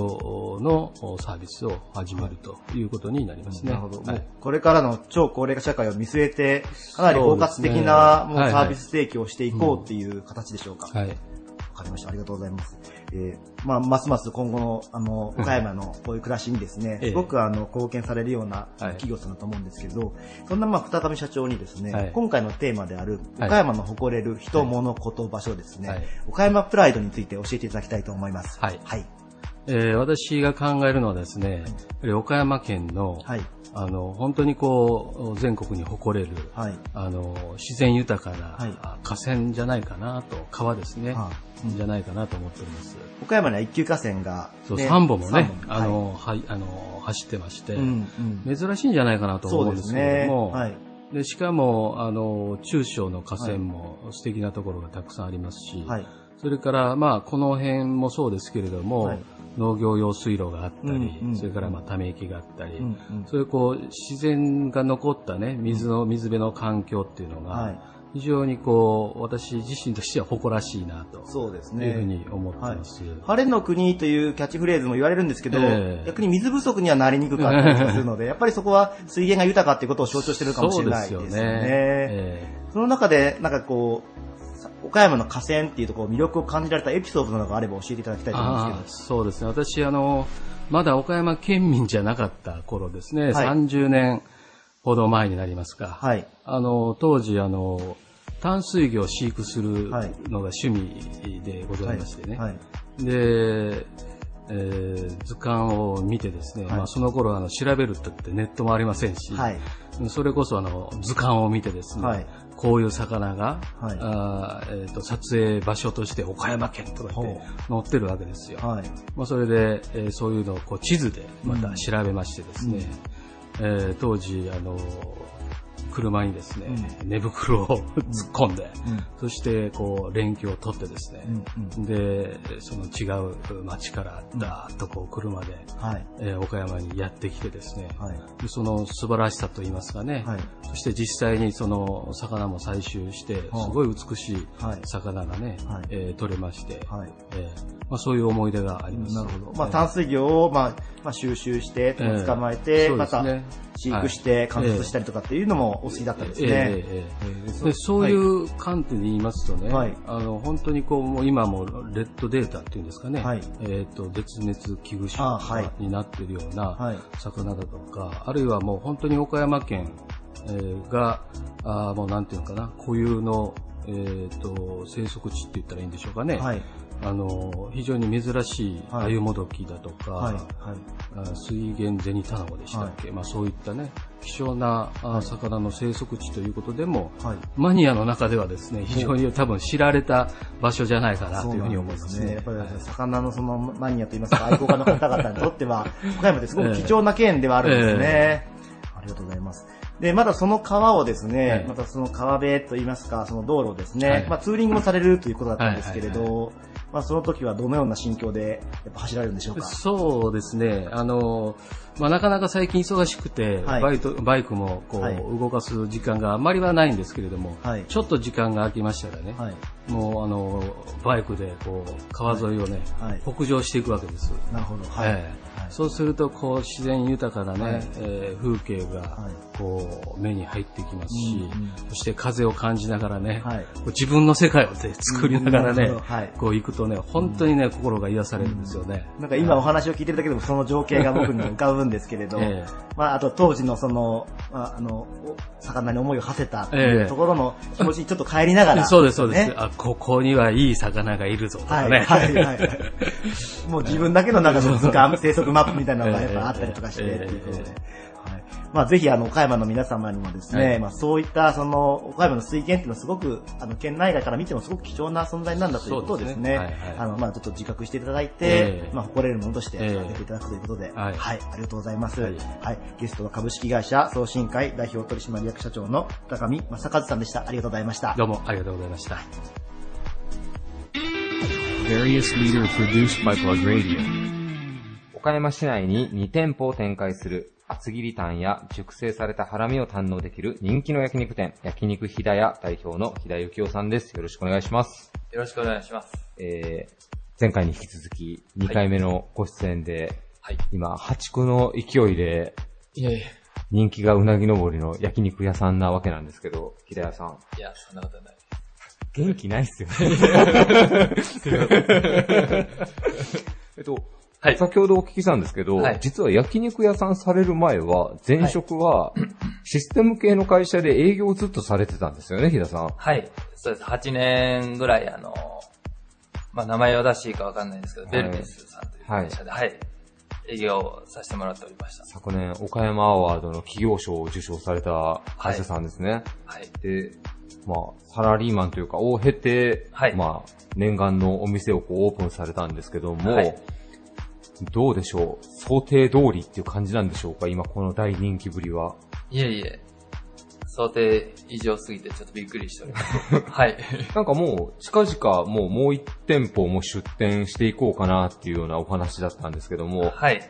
のサービスを始めるということになりますね。なるほど。これからの超高齢化社会を見据えて、かなり包括的なサービス提供をしていこうっていう形でしょうか。はい。わかりました。ありがとうございます。えーまあ、ますます今後の、あの、岡山の こういう暮らしにですね、ええ。すごくあの、貢献されるようなはい。企業さんだと思うんですけど、そんなまあ、二上社長にですね、はい。今回のテーマである、はい。岡山の誇れる人、物、こと、場所ですね、はい。岡山プライドについて教えていただきたいと思います。はい。はい。えー私が考えるのはですね、岡山県の、はい。あの、本当にこう、全国に誇れる、はい。あの、自然豊かな、はい。あ河川じゃないかなと、川ですね、はじゃないかなと思っております。岡山には一級河川が、そう、ね三本もね、あの、はい、あの、走ってまして、うんうん珍しいんじゃないかなと思うんですすけねれど。も、はい。でしかも、あの、中小の河川も素敵なところがたくさんありますし、はい。それから、まあ、この辺もそうですけれども、はい農業用水路があったり、うんうんそれから、まあ、ため池があったり、うんうんそういうこう、自然が残ったね、水の、水辺の環境っていうのが、はい非常にこう、私自身としては誇らしいなと、そうですね。いうふうに思ってます。晴れの国というキャッチフレーズも言われるんですけど、ええ逆に水不足にはなりにくかったりするので、やっぱりそこは水源が豊かっていうことを象徴してるかもしれないですよね。そね。えその中で、なんかこう、さ岡山の河川っていうところ、魅力を感じられたエピソードなどがあれば教えていただきたいと思うんああですそうですね。私、あの、まだ岡山県民じゃなかった頃ですね、はい30年ほど前になりますか。けど。はい。あの、当時、あの、淡水魚を飼育するはいのが趣味でございましてね。はい。で、えー図鑑を見てですね、はいまあ、その頃あの調べるってってネットもありませんし、はい。それこそあの図鑑を見てですね、はいこういう魚が、はいあーえーと撮影場所として岡山県とかってほ載ってるわけですよ。はい。まあ、それで、えーそういうのをこう地図でまた調べましてですね、えー当時、あの車にですね、寝袋を突っ込んで、そしてこう連休を取ってですね、で、その違う町からダーッとこう車で、はい。えー岡山にやってきてですね、はい。でその素晴らしさといいますかね、はいそして実際にその魚も採集して、すはあごい美しいはい魚がね、はいえー取れまして、はい。えーまあ、そういう思い出があります。なるほど。まあ、淡水魚を、まあ、まあ、収集して、ええ捕まえて、そうまた飼育して、はい観察したりとかっていうのもお好きだったんですね。ええでそういう観点で言いますとね、はい。あの本当にこうもう今もレッドデータっていうんですかね、はい。えっと絶滅危惧種になっているようなはい。魚だとか、あるいはもう本当に岡山県、えーがあーもうなんていうのかな固有の、えー、と生息地って言ったらいいんでしょうかね、はい。あの非常に珍しいはいアユモドキだとか、はい。はい。あ水源ゼニタナゴでしたっけ、まあ、そういったね希少なあ魚の生息地ということでも、はい。マニアの中ではですね非常に多分知られた場所じゃないかなというふうに思いますね。やっぱり魚のそのマニアといいますか、愛好家の方々にとっては、岡山ってすごく貴重な県ではあるんですね。ありがとうございます。で、まだその川をですね、はいまたその川辺といいますか、その道路をですね、はいまあツーリングもされるということだったんですけれはいはいど、まあその時はどのような心境でやっぱ走られるんでしょうか？そうですね。あの、まあ、なかなか最近忙しくて、はいバイトバイクもこう、はい動かす時間があまりはないんですけれども、はいちょっと時間が空きましたらね、はい。もうあの、バイクでこう、川沿いをね、はい北上していくわけです。なるほど。はい。そうすると、こう、自然豊かなね、はいえー風景がはい、こう、目に入ってきますし、うんうんそして風を感じながらね、はい自分の世界をね作りながらね、はいこう行くとね、本当にね、心が癒されるんですよね。なんか今お話を聞いてるだけでもその情景が僕にも浮かぶんですけれど、ええまああと当時のその、まああの、お魚に思いを馳せたっていうええところの気持ちにちょっと帰りながら、そうです、そうです、ね。あ、ここにはいい魚がいるぞとはい、かね。はい、はい。もう自分だけの中の図鑑、生息マップみたいなのがやっぱあったりとかして、ええっていうことで。えはいまあぜひあの、岡山の皆様にもですね、はい。まあそういったその、岡山の水源っていうのはすごく、あの、県内外から見てもすごく貴重な存在なんだということをですね、すねはいはい。あの、まあちょっと自覚していただいて、ええ。まあ誇れるものとしてええ挙げていただくということで、はい。はい、ありがとうございます。ははい。い、ゲストは株式会社送信会代表取締役社長の高見正和さんでした。ありがとうございました。どうもありがとうございました。岡山市内に2店舗を展開する厚切りタンや熟成されたハラミを堪能できる人気の焼肉店、焼肉ひだや代表のひだゆきおさんです。よろしくお願いします。よろしくお願いします。えー、前回に引き続き2回目のご出演で、はい。今、破竹の勢いでいやいや、人気がうなぎ登りの焼肉屋さんなわけなんですけど、ひだやさん。いや、そんなことない。元気ないっすよね。えっと、はい先ほどお聞きしたんですけど、はい実は焼肉屋さんされる前は、前職は、システム系の会社で営業をずっとされてたんですよね、ひださん。はい。そうです。8年ぐらい、あの、まあ、名前を出していいかわかんないんですけど、はいベルティスさんという会社で、はい、営業をさせてもらっておりました。昨年、岡山アワードの企業賞を受賞された会社さんですね。はい。で、まあ、サラリーマンというか、を経て、はいまあ、念願のお店をこうオープンされたんですけども、はいどうでしょう？想定通りっていう感じなんでしょうか？今この大人気ぶりは。いえいえ、想定以上すぎてちょっとびっくりしております。はい。なんかもう、近々もうもう一店舗も出店していこうかなっていうようなお話だったんですけども、はい。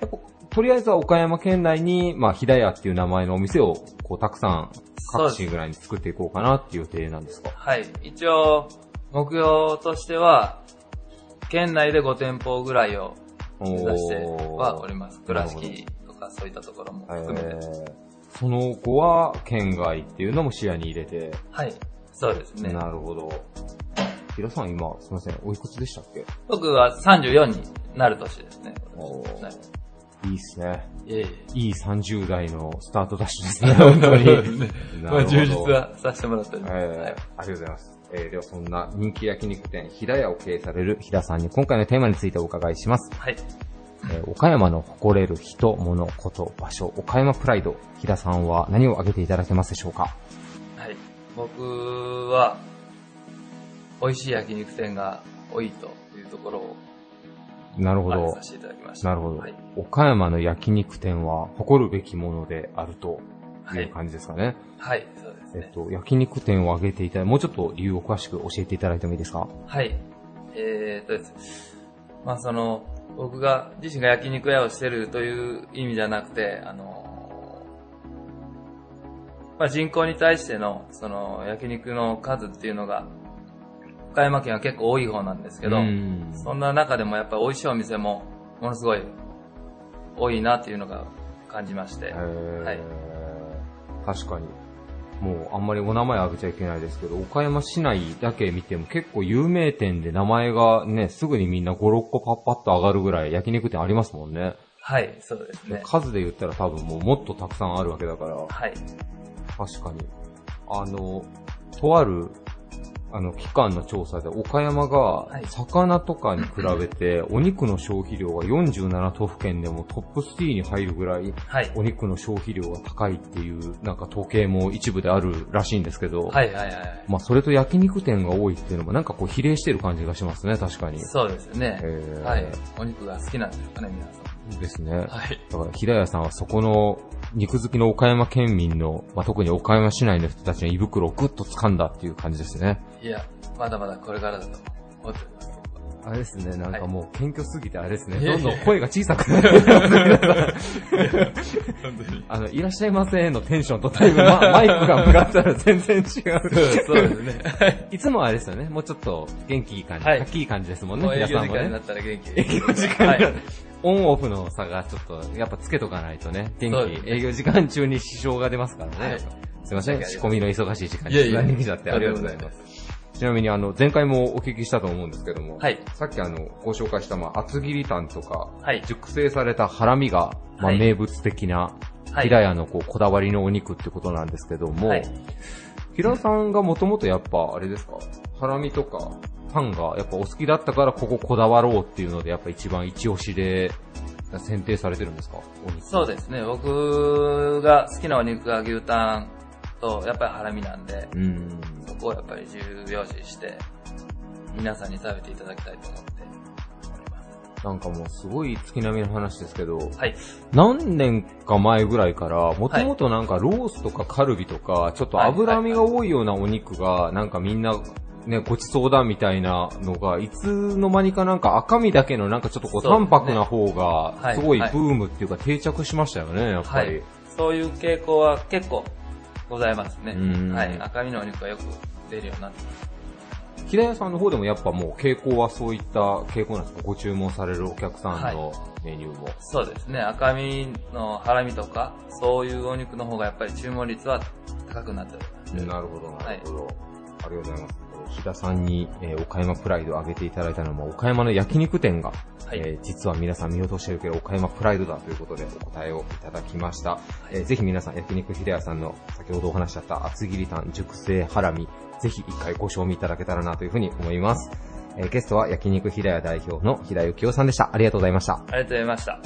とりあえずは岡山県内に、まあ、ひだやっていう名前のお店を、こう、たくさん、各市ぐらいに作っていこうかなっていう予定なんですか？はい。一応、目標としては、県内で5店舗ぐらいを目指してはおります。倉敷とかそういったところもえ含めて。ー、その後は、県外っていうのも視野に入れて、はい。そうですね。なるほど。ひらさん今、すみません、おいくつでしたっけ？僕は34になる年ですね。いいいっすね。いえいえ。いい30代のスタートダッシュですね、本当に。充実はさせてもらっておりえます。ーはいありがとうございます。えーではそんな人気焼肉店、ひだやを経営されるひださんに今回のテーマについてお伺いします。はい。えー岡山の誇れる人、物、こと、場所、岡山プライド。平田さんは何を挙げていただけますでしょうか？はい。僕は、美味しい焼肉店が多いというところをなるほどさ。せていただきました。なるほどはい。。岡山の焼肉店は誇るべきものであるとはいいう感じですかね。はい、そうですね。えっと、焼肉店を挙げていただいて、もうちょっと理由を詳しく教えていただいてもいいですか？はい。えーっとです。まあその、僕が自身が焼肉屋をしてるという意味じゃなくて、あの、まあ人口に対しての、その、焼肉の数っていうのが、岡山県は結構多い方なんですけど、うんそんな中でもやっぱり美味しいお店も、ものすごい多いなっていうのが感じまして、はい。確かに。もうあんまりお名前挙げちゃいけないですけど、岡山市内だけ見ても結構有名店で名前がね、すぐにみんな5、6個パッパッと上がるぐらい焼肉店ありますもんね。はい、そうですね。数で言ったら多分もうもっとたくさんあるわけだから、はい。確かに。あの、とある、あの、機関の調査で岡山がはい、魚とかに比べて、お肉の消費量が47都府県でもトップ3に入るぐらい、はい。お肉の消費量が高いっていう、なんか統計も一部であるらしいんですけど、はいはいはい。まあそれと焼肉店が多いっていうのもなんかこう比例してる感じがしますね、確かに。そうですね。えーはい。お肉が好きなんですかね、皆さん。ですね。はい。だから、平谷さんはそこの肉好きの岡山県民の、まあ、特に岡山市内の人たちの胃袋をぐっと掴んだっていう感じですね。いや、まだまだこれからだと思っております。あれですね、なんかもう謙虚すぎてあれですね、いやいやどんどん声が小さくなってます皆さんあの、いらっしゃいませのテンションとタイム、ま、マイクが向かったら全然違う。そうですね。いつもあれですよね、もうちょっと元気いい感じ、はいはっきりいい感じですもんね、皆さんもね業時間になっ。たら元気営業時間が、はい。オンオフの差がちょっと、やっぱつけとかないとね、元気、営業時間中に支障が出ますからね。はい。すいません、仕込みの忙しい時間にいえいえ。取材に来ちゃってありがとうございます。ちなみにあの、前回もお聞きしたと思うんですけども、はい。さっきあの、ご紹介したまあ、厚切りタンとか、はい。熟成されたハラミが、まあ、はい。名物的な、はい。平屋のこう、こだわりのお肉ってことなんですけども、はい。平田さんがもともとやっぱ、あれですか、ハラミとか、タンがやっぱお好きだったからこここだわろうっていうので、やっぱ一番一押しで選定されてるんですか？そうですね。僕が好きなお肉が牛タンと、やっぱりハラミなんで、うん。そこをやっぱり重要視して、皆さんに食べていただきたいと思っております。なんかもうすごい月並みの話ですけど、はい。何年か前ぐらいから、もともとなんかロースとかカルビとか、ちょっと脂身が多いようなお肉が、なんかみんな、ね、ごちそうだみたいなのが、いつの間にかなんか赤身だけのなんかちょっとこう淡白な方が、はいすごいブームっていうか定着しましたよね、やっぱり。はい。そういう傾向は結構ございますねうん。はい。赤身のお肉がよく出るようになってます。平屋さんの方でもやっぱもう傾向はそういった傾向なんですか？ご注文されるお客さんのメニューも。そうですね。赤身のハラミとか、そういうお肉の方がやっぱり注文率は高くなっております。なるほど、なるほど。ありがとうございます。日田さんに、えー岡山プライドを上げていただいたのも、岡山の焼肉店が、はいえー実は皆さん見落としてるけど、岡山プライドだということでお答えをいただきました。えーぜひ皆さん、焼肉秀屋さんの先ほどお話しあった厚切りタン、熟成ハラミ、ぜひ一回ご賞味いただけたらなというふうに思います。えーゲストは焼肉秀屋代表の平幸雄さんでした。ありがとうございました。ありがとうございました。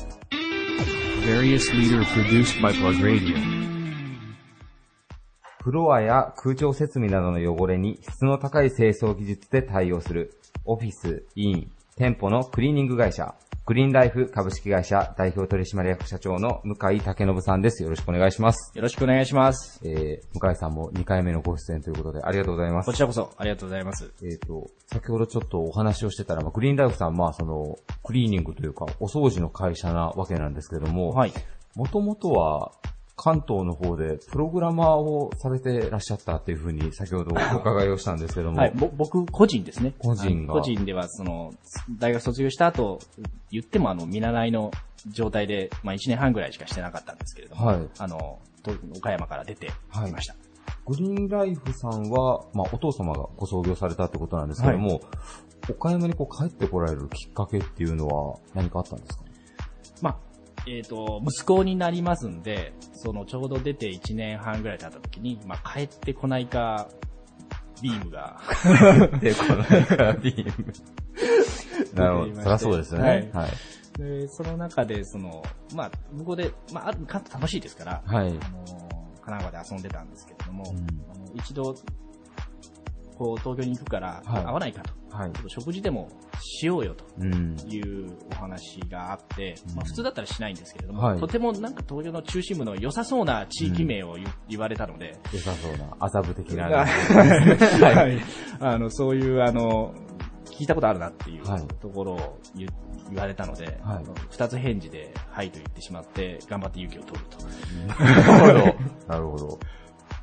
フロアや空調設備などの汚れに質の高い清掃技術で対応するオフィス、イン、店舗のクリーニング会社、グリーンライフ株式会社代表取締役社長の向井武信さんです。よろしくお願いします。よろしくお願いします。えー、向井さんも2回目のご出演ということでありがとうございます。こちらこそありがとうございます。えっ、と、先ほどちょっとお話をしてたら、まあ、グリーンライフさん、まあその、クリーニングというか、お掃除の会社なわけなんですけども、はい。もともとは、関東の方でプログラマーをされてらっしゃったっていうふうに先ほどお伺いをしたんですけども、はい、ぼ僕、個人ですね。個人が。個人では、その、大学卒業した後、言ってもあの、見習いの状態で、まあ1年半ぐらいしかしてなかったんですけれども、はい。あの、と岡山から出てきました。グリーンライフさんは、まあお父様がご創業されたってことなんですけども、岡山にこう帰ってこられるきっかけっていうのは何かあったんですか？まあ、えっ、と、息子になりますんで、そのちょうど出て1年半ぐらい経った時に、まあ帰ってこないか、ビームが。で、このビーム。なるほど。そりゃそうですよね。はいはい。で、その中で、その、まあ、向こうで、まあ、関東楽しいですから、はいあの、神奈川で遊んでたんですけれども、あの一度、こう、東京に行くから、はい会わないかと。はい食事でもしようよとうん。いうお話があって、まあ普通だったらしないんですけれども、はいとてもなんか東京の中心部の良さそうな地域名を言,、言われたので、良さそうな、麻布的な。はい。あの、そういう、あの、聞いたことあるなっていうはいところを言,、言われたので、はい二つ返事で、はいと言ってしまって、頑張って勇気を取ると。なるほど。なるほど。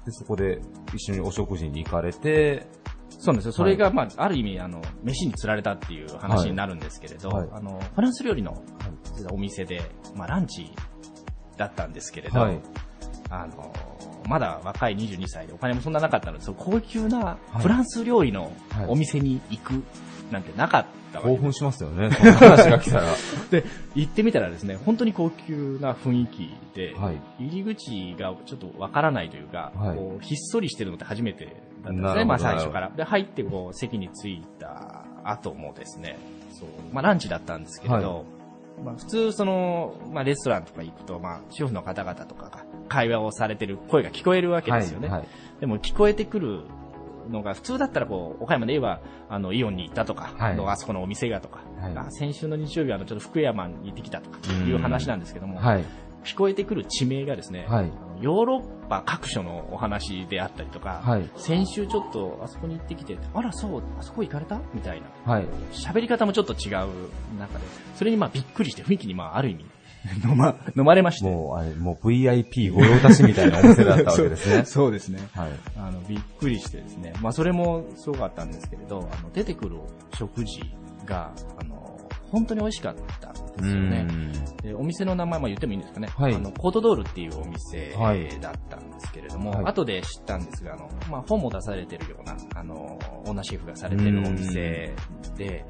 で、そこで一緒にお食事に行かれて、そうなんですよ。それが、まあ、ある意味、あの、飯に釣られたっていう話になるんですけれど、はい。あの、フランス料理のお店で、まあ、ランチだったんですけれど、はい。あの、まだ若い22歳でお金もそんななかったので、そう高級なフランス料理のお店に行くなんてなかったわけ興奮しますよね、その話が来たら。で、行ってみたらですね、本当に高級な雰囲気で、はい。入り口がちょっとわからないというか、はい。こうひっそりしてるのって初めてだったんですね、まあ最初から。で、入ってこう席に着いた後もですね、そう、まあランチだったんですけれど、はまあ普通その、まあレストランとか行くと、まあ主婦の方々とかが会話をされてる声が聞こえるわけですよね。はいはい。でも聞こえてくるのが、普通だったらこう、岡山で言えば、あの、イオンに行ったとか、はい。あのあそこのお店がとか、はい。あ先週の日曜日はあの、ちょっと福山に行ってきたとかいう話なんですけども、はい。聞こえてくる地名がですね、はいヨーロッパ各所のお話であったりとか、はい先週ちょっとあそこに行ってきて、あらそう、あそこ行かれた？みたいな。はい。喋り方もちょっと違う中で、それにまあびっくりして雰囲気にまあある意味、飲 ま、飲まれまして。もう、あれ、もう VIP 御用達みたいなお店だったわけですね。そ うそうですね。はい。あの、びっくりしてですね。まあ、それもすごかったんですけれど、あの、出てくる食事が、あの、本当に美味しかったんですよね。でお店の名前、まあ、言ってもいいんですかね。はいあの、コートドールっていうお店はいだったんですけれども、はい後で知ったんですが、あの、まあ、本も出されてるような、あの、オーナーシェフがされてるお店で、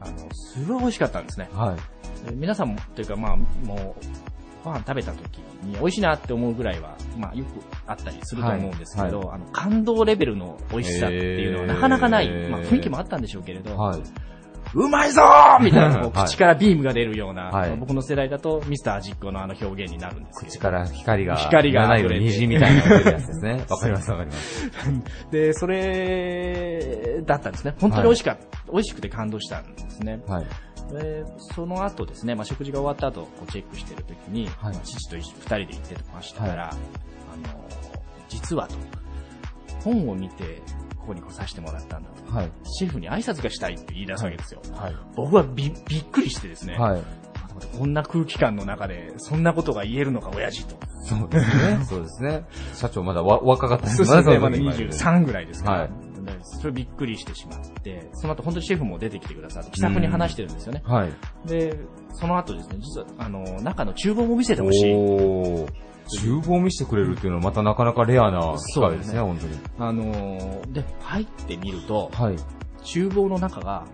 あの、すごい美味しかったんですね。はい。で皆さんも、というかまあ、もう、ご飯食べた時に美味しいなって思うぐらいは、まあよくあったりすると思うんですけど、はいはあの、感動レベルの美味しさっていうのはなかなかない、まあ雰囲気もあったんでしょうけれど、はい。うまいぞー みたいな、口からビームが出るような、はい僕の世代だとミスター味っ子のあの表現になるんですけど。口から光が、光が七色溢れて虹みたいなやつですね。わかりますわかります。で、それだったんですね。本当に美味しかった、美味しくて感動したんですね。はい。で、その後ですね、まあ、食事が終わった後、こうチェックしてるときに、はいまあ父と二人で行ってましたから、はあの、実はと、本を見て、ここに来させてもらったんだと。はい。シェフに挨拶がしたいって言い出すわけですよ。はい。僕はびびっくりしてですね、はい。こんな空気感の中で、そんなことが言えるのか、親父と。そうですね。そうですね。社長まだわ若かったですそうですね、そまだの時23ぐらいですから。はいでそれびっくりしてしまって、その後本当にシェフも出てきてくださって、気さくに話してるんですよね。はい。で、その後ですね、実は、あの、中の厨房も見せてほしい。厨房を見せてくれるっていうのはまたなかなかレアな機会ですね、そう本当に。あのーで、入ってみると、はい。厨房の中が、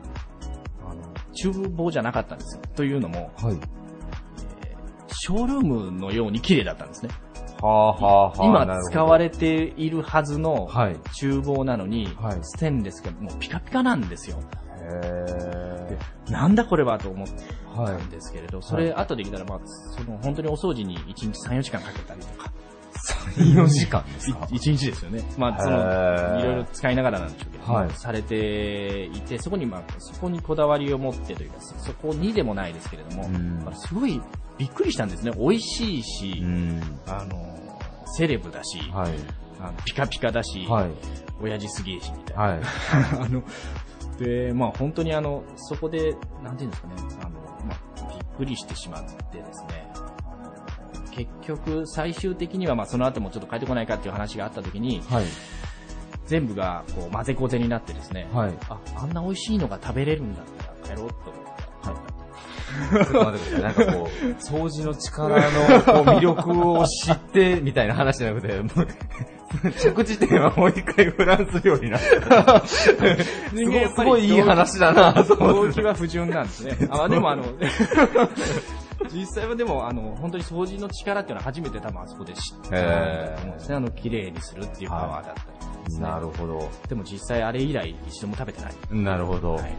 あの、厨房じゃなかったんですよ。というのも、はい。ショールームのように綺麗だったんですね。はあはあはあ。今使われているはずのはい厨房なのに、はいステンレスがもうピカピカなんですよ。へなんだこれはと思ったんですけれど、それ後で聞いたら、まあ、その本当にお掃除に1日3、4時間かけたりとか。3、4時間ですか？1日ですよね。まあ、その、いろいろ使いながらなんでしょうけど、はいされていて、そこにまあ、そこにこだわりを持ってというか、そそこにでもないですけれども、すごいびっくりしたんですね。美味しいし、うん。あの、セレブだし、はい。あのピカピカだし、はい。親父すげえし、みたいな。はい。あの、で、まあ本当にあの、そこで、なんていうんですかね、あの、まあ、びっくりしてしまってですね、あの結局、最終的には、まあその後もちょっと帰ってこないかっていう話があった時に、はい。全部がこう混ぜこぜになってですね、はい。あ、あんな美味しいのが食べれるんだったら帰ろうと思って、はい。ちょっと待ってください。なんかこう、掃除の力のこう魅力を知って、みたいな話じゃなくて、着地点はもう一回フランス料理なんだ。すごい、すごいいい話だなと思って。動機は不純なんですね。あ、でもあの、実際はでも、あの、本当に掃除の力っていうのは初めて多分あそこで知ったと思うんですね。あの、綺麗にするっていうパワーだったり。なるほど。でも実際あれ以来一度も食べてない。なるほど。はい。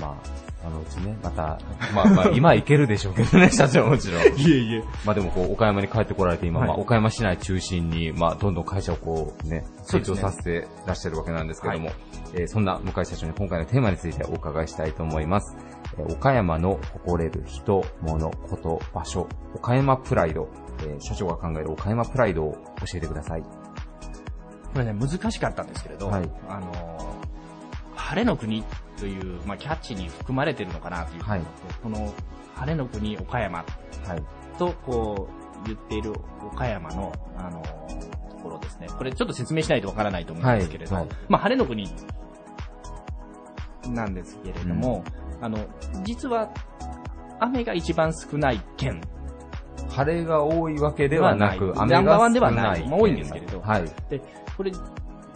まあ、あのうちね、また、まあまあ、今はいけるでしょうけどね、社長もちろん。いえいえ。まあでもこう、岡山に帰ってこられて今、はいまあ岡山市内中心に、まあどんどん会社をこうね、成長させてらっしゃるわけなんですけども、えーそんな向井社長に今回のテーマについてお伺いしたいと思います。えー岡山の誇れる人、物、こと、場所、岡山プライド、えー社長が考える岡山プライドを教えてください。これね、難しかったんですけれど、はいあのー晴れの国という、まあ、キャッチに含まれてるのかなという、はいこの晴れの国岡山はい。とこう言っている岡山の、あのーところですね。これちょっと説明しないとわからないと思うんですけれど、はいはいまあ、晴れの国なんですけれども、あの、実は雨が一番少ない県晴れが多いわけではなく、雨がナンバーワンで少な。はないい。まあ、多いんですけれど。はい。で、これ、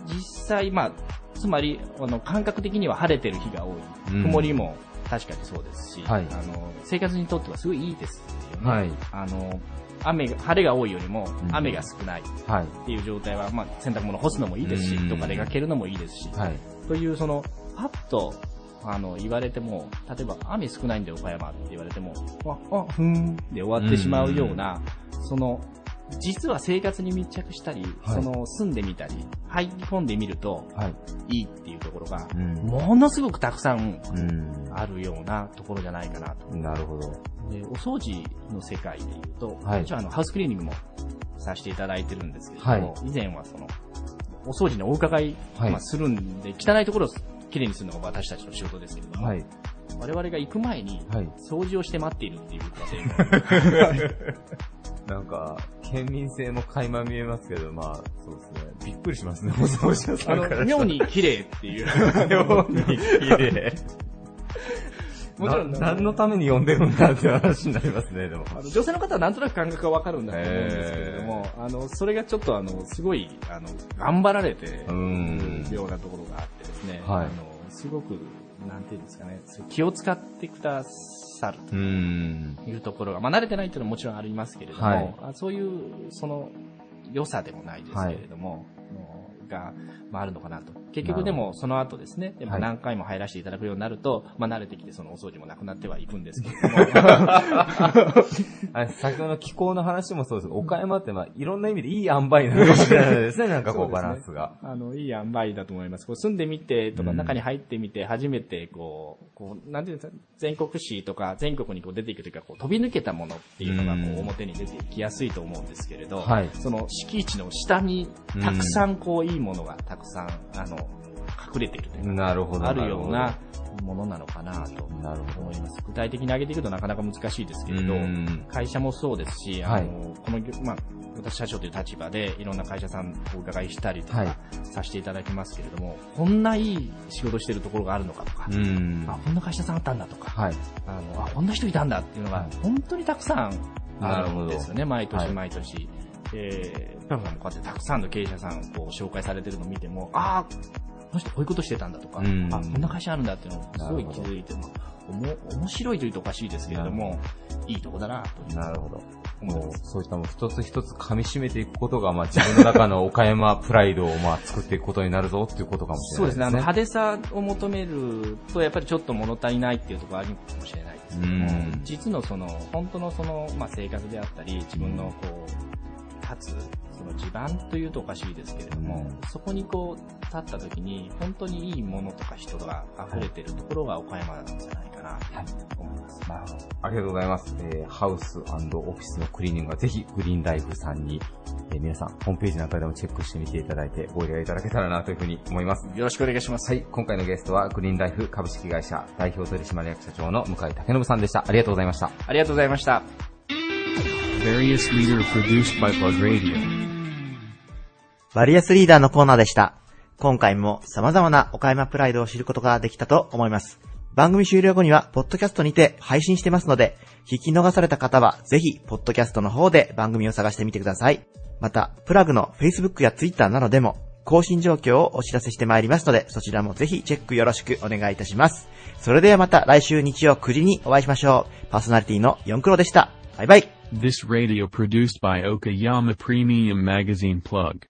実際、まあ、つまり、あの、感覚的には晴れてる日が多い。うん曇りも確かにそうですし、はいあの、生活にとってはすごいいいですよね。はいあの、雨が、晴れが多いよりもう、ん雨が少ないはい。っていう状態は、まあ、洗濯物干すのもいいですしうん、どっか出かけるのもいいですし、はい。という、その、パッと、あの、言われても、例えば、雨少ないんで岡山って言われても、あ、あ、ふーんで終わってしまうような、その、実は生活に密着したり、はいその、住んでみたり、入り込んでみると、はい。いいっていうところが、うん。ものすごくたくさんうん。あるようなところじゃないかなと。なるほど。で、お掃除の世界で言うと、はい一応あの、ハウスクリーニングもさせていただいてるんですけれども、は以前はその、お掃除のお伺い、はいまあ、するんで、汚いところをきれいにするのが私たちの仕事ですけれども、はい。我々が行く前に、はい。掃除をして待っているっていう過程が なんか、県民性も垣間見えますけど、まあ、そうですね。びっくりしますね、お掃除屋さあんからの、妙に綺麗っていう。妙に綺麗。もちろんな何のために呼んでるんだって話になりますね、でも。あの女性の方はなんとなく感覚がわかるんだと思うんですけれども、あの、それがちょっとあの、すごい、あの、頑張られてうんるようなところがあってですね、はいあの、すごく、なんていうんですかね、気を使ってくださるうん。というところが、まあ慣れてないっていうのはもちろんありますけれども、はいあそういう、その、良さでもないですけれども、のが、まあ、あるのかなと。結局でもその後ですね、でもはい何回も入らせていただくようになると、まあ慣れてきてそのお掃除もなくなってはいくんですけれども。あ先ほどの気候の話もそうですけど、岡山ってまあいろんな意味でいい塩梅なのかもしれないですね、なんかこうバランスが。あの、いい塩梅だと思います。こう住んでみてとか、うん中に入ってみて、初めてこう、こう、なんていうんですか、全国紙とか全国にこう出ていくというか、こう飛び抜けたものっていうのがこうんう表に出てきやすいと思うんですけれど、はいその敷地の下にたくさんこういいものがたくさん、あの、隠れているというか、なるほど。あるようななものなのかなと思います。具体的に挙げていくとなかなか難しいですけれどうん、会社もそうですし、あはいの、この、まあ、私社長という立場でいろんな会社さんお伺いしたりとか、はいさせていただきますけれども、こんないい仕事してるところがあるのかとか。あ、こんな会社さんあったんだとか、はい。あの、あ、こんな人いたんだっていうのが、本当にたくさんあるんですよね、毎はい年毎年。で、パンさんもこうやってたくさんの経営者さんこう紹介されてるのを見ても、ああ、この人こういうことしてたんだとか、うんあ、こんな会社あるんだっていうのをすごい気づいて、まあおも面白いというとおかしいですけれども、いいとこだなとなるほど。もう、そういったもう一つ一つ噛み締めていくことが、まあ自分の中の岡山プライドをまあ作っていくことになるぞっていうことかもしそうですね。あの、れないですね。派手さを求めると、やっぱりちょっと物足りないっていうところあるかもしれないですけどもうん、実のその、本当のその、まあ、生活であったり、自分のこう、立つ、その地盤というとおかしいですけれども、そこにこう、立った時に、本当にいいものとか人が溢れてるところが岡山なんじゃないかなと思います。なるほど。ありがとうございます。えーハウスオフィスのクリーニングはぜひグリーンライフさんに、えー皆さんホームページなんかでもチェックしてみていただいてご依頼いただけたらなというふうに思います。よろしくお願いします。はい、今回のゲストはグリーンライフ株式会社代表取締役社長の向井武信さんでした。ありがとうございました。ありがとうございました。Various leader produced by Plug Radio. バリアスリーダーのコーナーでした。今回も様々な岡山プライドを知ることができたと思います。番組終了後には、ポッドキャストにて配信してますので、聞き逃された方は、ぜひ、ポッドキャストの方で番組を探してみてください。また、プラグの Facebook や Twitter などでも、更新状況をお知らせしてまいりますので、そちらもぜひチェックよろしくお願いいたします。それではまた来週日曜9時にお会いしましょう。パーソナリティの4クロでした。バイバイ。This radio produced by Okayama Premium Magazine Plug.